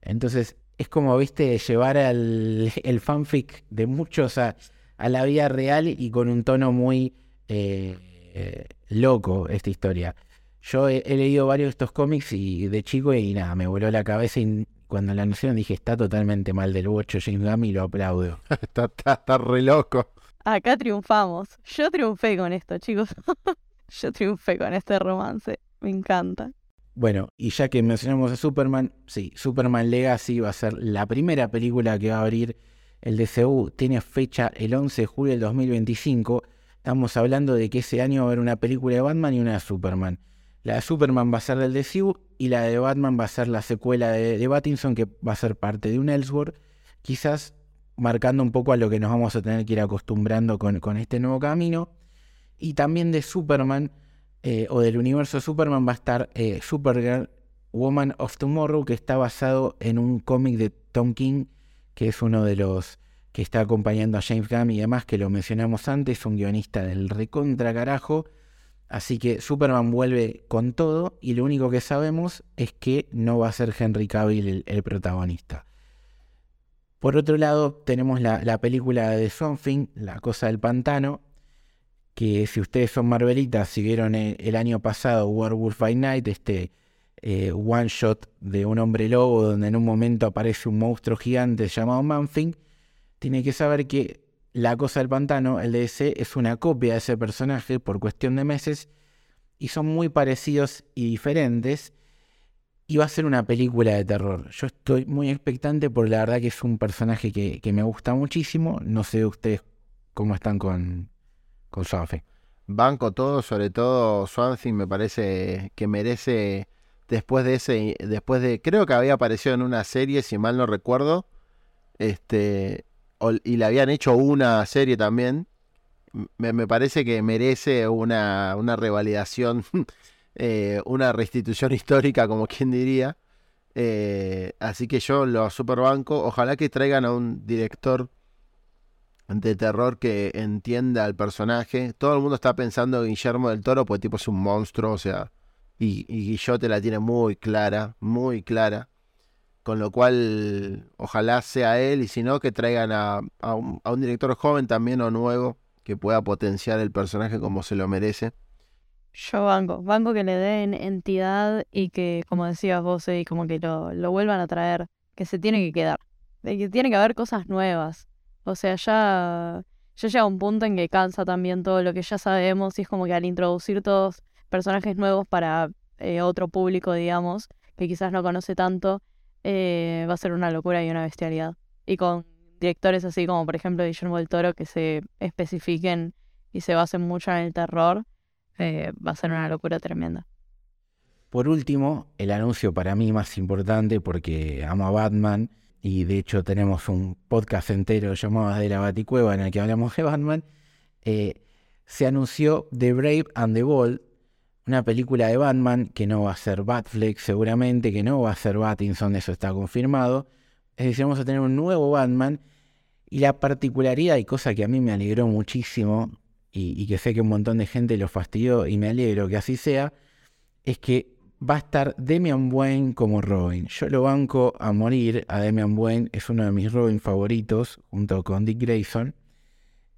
[SPEAKER 2] Entonces, es como, viste, llevar al, el fanfic de muchos a, la vida real y con un tono muy eh, eh, loco esta historia. Yo he, leído varios de estos cómics y de chico y nada, me voló la cabeza y cuando la anunciaron dije, está totalmente mal del bocho James Gunn y lo aplaudo.
[SPEAKER 3] está, está, re loco.
[SPEAKER 4] Acá triunfamos. Yo triunfé con esto, chicos. Yo triunfé con este romance. Me encanta.
[SPEAKER 2] Bueno, y ya que mencionamos a Superman, sí, Superman Legacy va a ser la primera película que va a abrir el DCU. Tiene fecha el 11 de julio del 2025. Estamos hablando de que ese año va a haber una película de Batman y una de Superman. La de Superman va a ser del DCU y la de Batman va a ser la secuela de, de Battinson, que va a ser parte de un Ellsworth, quizás marcando un poco a lo que nos vamos a tener que ir acostumbrando con, con este nuevo camino. Y también de Superman, eh, o del universo Superman, va a estar eh, Supergirl, Woman of Tomorrow, que está basado en un cómic de Tom King, que es uno de los que está acompañando a James Gunn y demás, que lo mencionamos antes, un guionista del recontra carajo Así que Superman vuelve con todo y lo único que sabemos es que no va a ser Henry Cavill el, protagonista. Por otro lado, tenemos la, película de Something, La Cosa del Pantano, que si ustedes son Marvelitas, si vieron el, año pasado Werewolf by Night, este eh, one shot de un hombre lobo donde en un momento aparece un monstruo gigante llamado Manfing, tiene que saber que la Cosa del Pantano, el DC, es una copia de ese personaje por cuestión de meses y son muy parecidos y diferentes. Y va a ser una película de terror. Yo estoy muy expectante porque la verdad que es un personaje que, me gusta muchísimo. No sé ustedes cómo están con, con
[SPEAKER 3] Banco todo, sobre todo Swansea me parece que merece después de ese, después de, creo que había aparecido en una serie, si mal no recuerdo, este, y le habían hecho una serie también, me, parece que merece una, una revalidación, eh, una restitución histórica, como quien diría. Eh, así que yo lo superbanco. Ojalá que traigan a un director de terror que entienda al personaje. Todo el mundo está pensando en Guillermo del Toro, porque tipo es un monstruo, o sea. Y, y Guillote la tiene muy clara, muy clara. Con lo cual, ojalá sea él y si no, que traigan a, un, director joven también o nuevo que pueda potenciar el personaje como se lo merece.
[SPEAKER 4] Yo banco, banco que le den entidad y que, como decías vos, y como que lo, lo, vuelvan a traer, que se tiene que quedar, que tiene que haber cosas nuevas. O sea, ya, ya llega un punto en que cansa también todo lo que ya sabemos y es como que al introducir todos personajes nuevos para eh, otro público, digamos, que quizás no conoce tanto, eh, va a ser una locura y una bestialidad. Y con directores así como por ejemplo Guillermo del Toro que se especifiquen y se basen mucho en el terror, eh, va a ser una locura tremenda.
[SPEAKER 2] Por último, el anuncio para mí más importante porque amo a Batman y de hecho tenemos un podcast entero llamado De la Baticueva en el que hablamos de Batman. Eh, se anunció The Brave and the Bold, una película de Batman que no va a ser Batfleck seguramente, que no va a ser Battinson, eso está confirmado. Es decir, vamos a tener un nuevo Batman y la particularidad y cosa que a mí me alegró muchísimo y, que sé que un montón de gente lo fastidió y me alegro que así sea, es que va a estar Demian Wayne como Robin. Yo lo banco a morir, a Demian Wayne es uno de mis Robin favoritos junto con Dick Grayson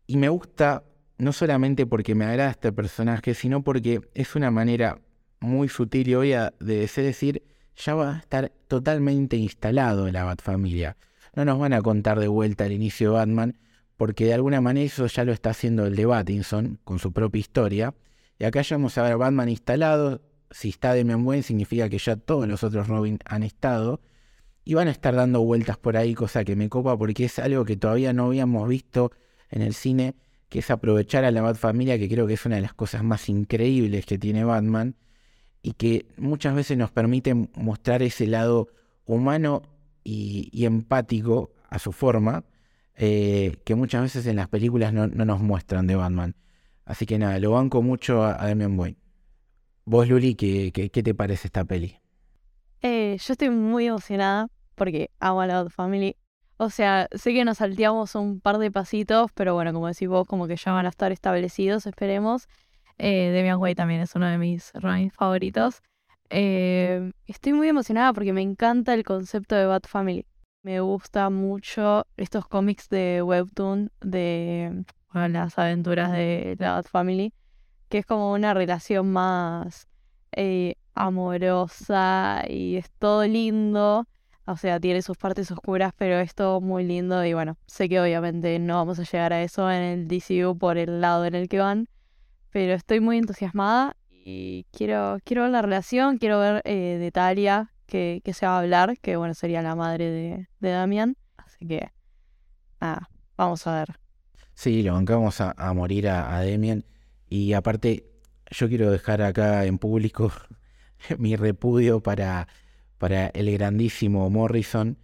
[SPEAKER 2] y me gusta no solamente porque me agrada este personaje, sino porque es una manera muy sutil y obvia de decir, ya va a estar totalmente instalado en la Batfamilia. No nos van a contar de vuelta el inicio de Batman, porque de alguna manera eso ya lo está haciendo el de Battinson, con su propia historia. Y acá ya vamos a ver Batman instalado. Si está Demian Wayne, significa que ya todos los otros Robin han estado. Y van a estar dando vueltas por ahí, cosa que me copa porque es algo que todavía no habíamos visto en el cine que es aprovechar a la Bat Familia, que creo que es una de las cosas más increíbles que tiene Batman, y que muchas veces nos permite mostrar ese lado humano y, empático a su forma, eh, que muchas veces en las películas no, nos muestran de Batman. Así que nada, lo banco mucho a, Damian Wayne. Vos, Luli, ¿qué, qué, te parece esta peli?
[SPEAKER 4] Eh, yo estoy muy emocionada porque amo a la Bat Family. O sea, sé que nos salteamos un par de pasitos, pero bueno, como decís vos, como que ya van a estar establecidos, esperemos. Eh, Damian Way también es uno de mis Robins favoritos. Eh, estoy muy emocionada porque me encanta el concepto de Bat Family. Me gusta mucho estos cómics de Webtoon de las aventuras de la Bat Family, que es como una relación más eh, amorosa y es todo lindo. O sea, tiene sus partes oscuras, pero es todo muy lindo y bueno, sé que obviamente no vamos a llegar a eso en el DCU por el lado en el que van, pero estoy muy entusiasmada y quiero, quiero ver la relación, quiero ver eh, de Talia, que, se va a hablar, que bueno, sería la madre de, de Damian, así que nada, vamos a ver.
[SPEAKER 2] Sí, lo bancamos a, a morir a, a y aparte yo quiero dejar acá en público mi repudio para para el grandísimo Morrison,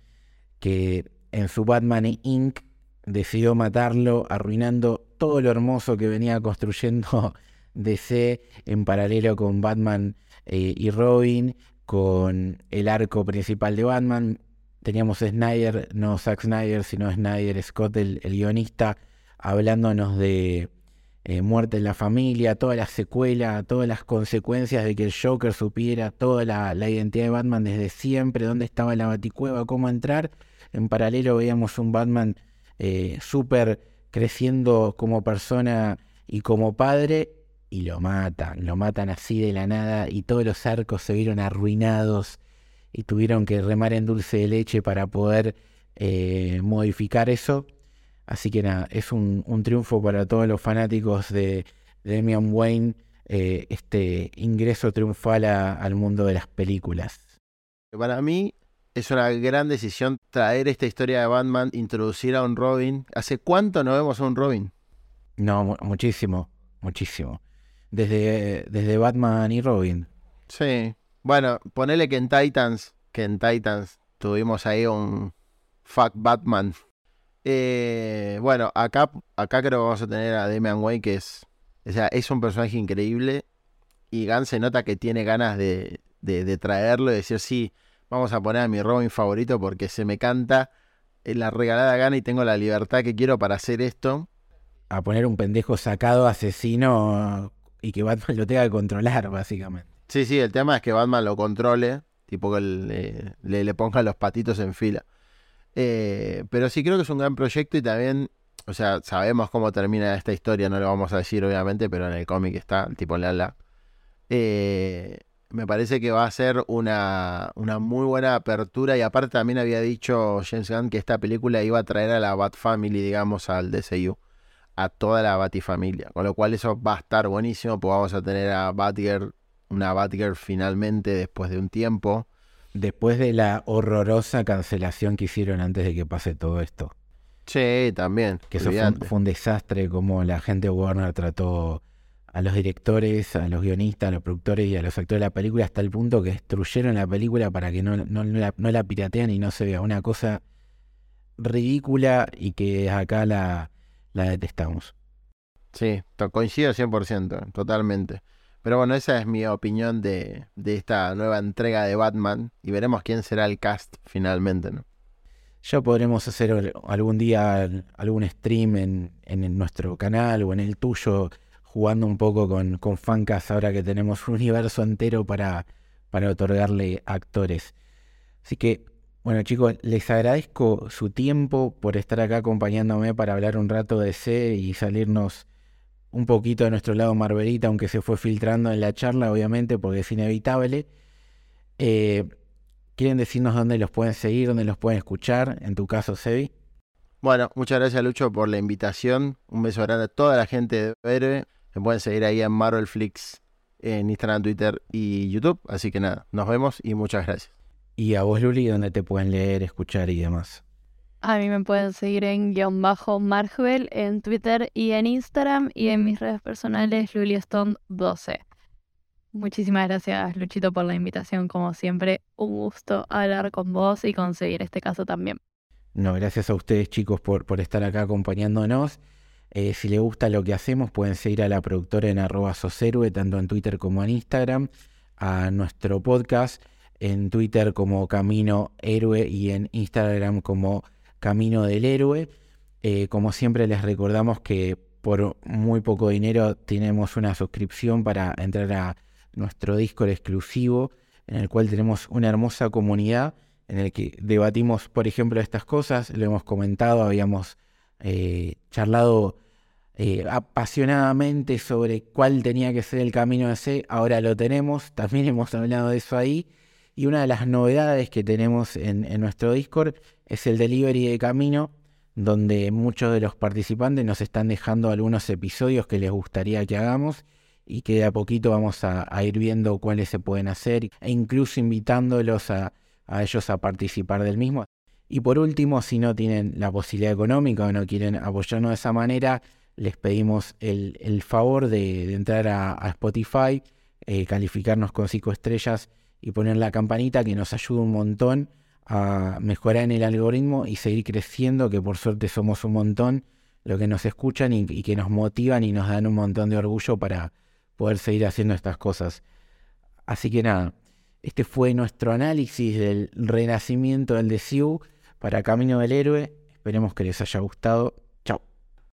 [SPEAKER 2] que en su Batman Inc. decidió matarlo, arruinando todo lo hermoso que venía construyendo DC en paralelo con Batman eh, y Robin, con el arco principal de Batman. Teníamos Snyder, no Zack Snyder, sino Snyder Scott, el guionista, hablándonos de eh, muerte en la familia, toda la secuela, todas las consecuencias de que el Joker supiera toda la, identidad de Batman desde siempre, dónde estaba la baticueva, cómo entrar. En paralelo veíamos un Batman eh, súper creciendo como persona y como padre y lo matan, lo matan así de la nada y todos los arcos se vieron arruinados y tuvieron que remar en dulce de leche para poder eh, modificar eso. Así que nada, es un, triunfo para todos los fanáticos de, Damian Wayne, eh, este ingreso triunfal al mundo de las películas.
[SPEAKER 3] Para mí es una gran decisión traer esta historia de Batman, introducir a un Robin. ¿Hace cuánto no vemos a un Robin?
[SPEAKER 2] No, muchísimo, muchísimo. Desde, desde Batman y Robin.
[SPEAKER 3] Sí. Bueno, ponele que en Titans, que en Titans tuvimos ahí un fuck Batman eh, bueno, acá, acá creo que vamos a tener a Damian Wayne, que es, o sea, es un personaje increíble. Y Gunn se nota que tiene ganas de, de, traerlo y decir, sí, vamos a poner a mi Robin favorito porque se me canta la regalada gana y tengo la libertad que quiero para hacer esto.
[SPEAKER 2] A poner un pendejo sacado asesino y que Batman lo tenga que controlar, básicamente.
[SPEAKER 3] Sí, sí, el tema es que Batman lo controle, tipo que le, le, le ponga los patitos en fila. Eh, pero sí creo que es un gran proyecto y también, o sea, sabemos cómo termina esta historia, no lo vamos a decir obviamente, pero en el cómic está, tipo Lala. Eh, me parece que va a ser una, una, muy buena apertura y aparte también había dicho James Gunn que esta película iba a traer a la Bat Family, digamos, al DCU, a toda la Batifamilia, con lo cual eso va a estar buenísimo, pues vamos a tener a Batgirl, una Batgirl finalmente después de un tiempo.
[SPEAKER 2] Después de la horrorosa cancelación que hicieron antes de que pase todo esto.
[SPEAKER 3] Sí, también.
[SPEAKER 2] Que eso fue un, desastre como la gente de Warner trató a los directores, a los guionistas, a los productores y a los actores de la película hasta el punto que destruyeron la película para que no, no, la, piratean y no se vea. Una cosa ridícula y que acá la, la detestamos.
[SPEAKER 3] Sí, coincido 100%, totalmente. Pero bueno, esa es mi opinión de, esta nueva entrega de Batman y veremos quién será el cast finalmente, ¿no?
[SPEAKER 2] Ya podremos hacer algún día algún stream en, en nuestro canal o en el tuyo, jugando un poco con, con ahora que tenemos un universo entero para, para otorgarle actores. Así que, bueno chicos, les agradezco su tiempo por estar acá acompañándome para hablar un rato de C y salirnos un poquito de nuestro lado Marvelita, aunque se fue filtrando en la charla, obviamente, porque es inevitable. Eh, ¿Quieren decirnos dónde los pueden seguir, dónde los pueden escuchar? En tu caso, Sebi.
[SPEAKER 3] Bueno, muchas gracias, Lucho, por la invitación. Un beso grande a toda la gente de Héroe. Me pueden seguir ahí en Marvelflix, en Instagram, Twitter y YouTube. Así que nada, nos vemos y muchas gracias.
[SPEAKER 2] Y a vos, Luli, ¿dónde te pueden leer, escuchar y demás?
[SPEAKER 4] A mí me pueden seguir en guion bajo Marvel en Twitter y en Instagram y en mis redes personales LuliaStone12. Muchísimas gracias Luchito por la invitación, como siempre, un gusto hablar con vos y conseguir este caso también.
[SPEAKER 2] No, gracias a ustedes chicos por, por estar acá acompañándonos. Eh, si les gusta lo que hacemos, pueden seguir a la productora en arroba soserue, tanto en Twitter como en Instagram, a nuestro podcast en Twitter como Camino Héroe y en Instagram como Camino del Héroe. Eh, como siempre les recordamos que por muy poco dinero tenemos una suscripción para entrar a nuestro Discord exclusivo, en el cual tenemos una hermosa comunidad en el que debatimos, por ejemplo, estas cosas, lo hemos comentado, habíamos eh, charlado eh, apasionadamente sobre cuál tenía que ser el camino de C, ahora lo tenemos, también hemos hablado de eso ahí, y una de las novedades que tenemos en, nuestro Discord es el delivery de camino, donde muchos de los participantes nos están dejando algunos episodios que les gustaría que hagamos y que de a poquito vamos a, ir viendo cuáles se pueden hacer e incluso invitándolos a, ellos a participar del mismo. Y por último, si no tienen la posibilidad económica o no quieren apoyarnos de esa manera, les pedimos el, favor de, entrar a, a Spotify, eh, calificarnos con cinco estrellas y poner la campanita que nos ayuda un montón a mejorar en el algoritmo y seguir creciendo, que por suerte somos un montón lo que nos escuchan y, y que nos motivan y nos dan un montón de orgullo para poder seguir haciendo estas cosas. Así que nada, este fue nuestro análisis del renacimiento del DCU para Camino del Héroe. Esperemos que les haya gustado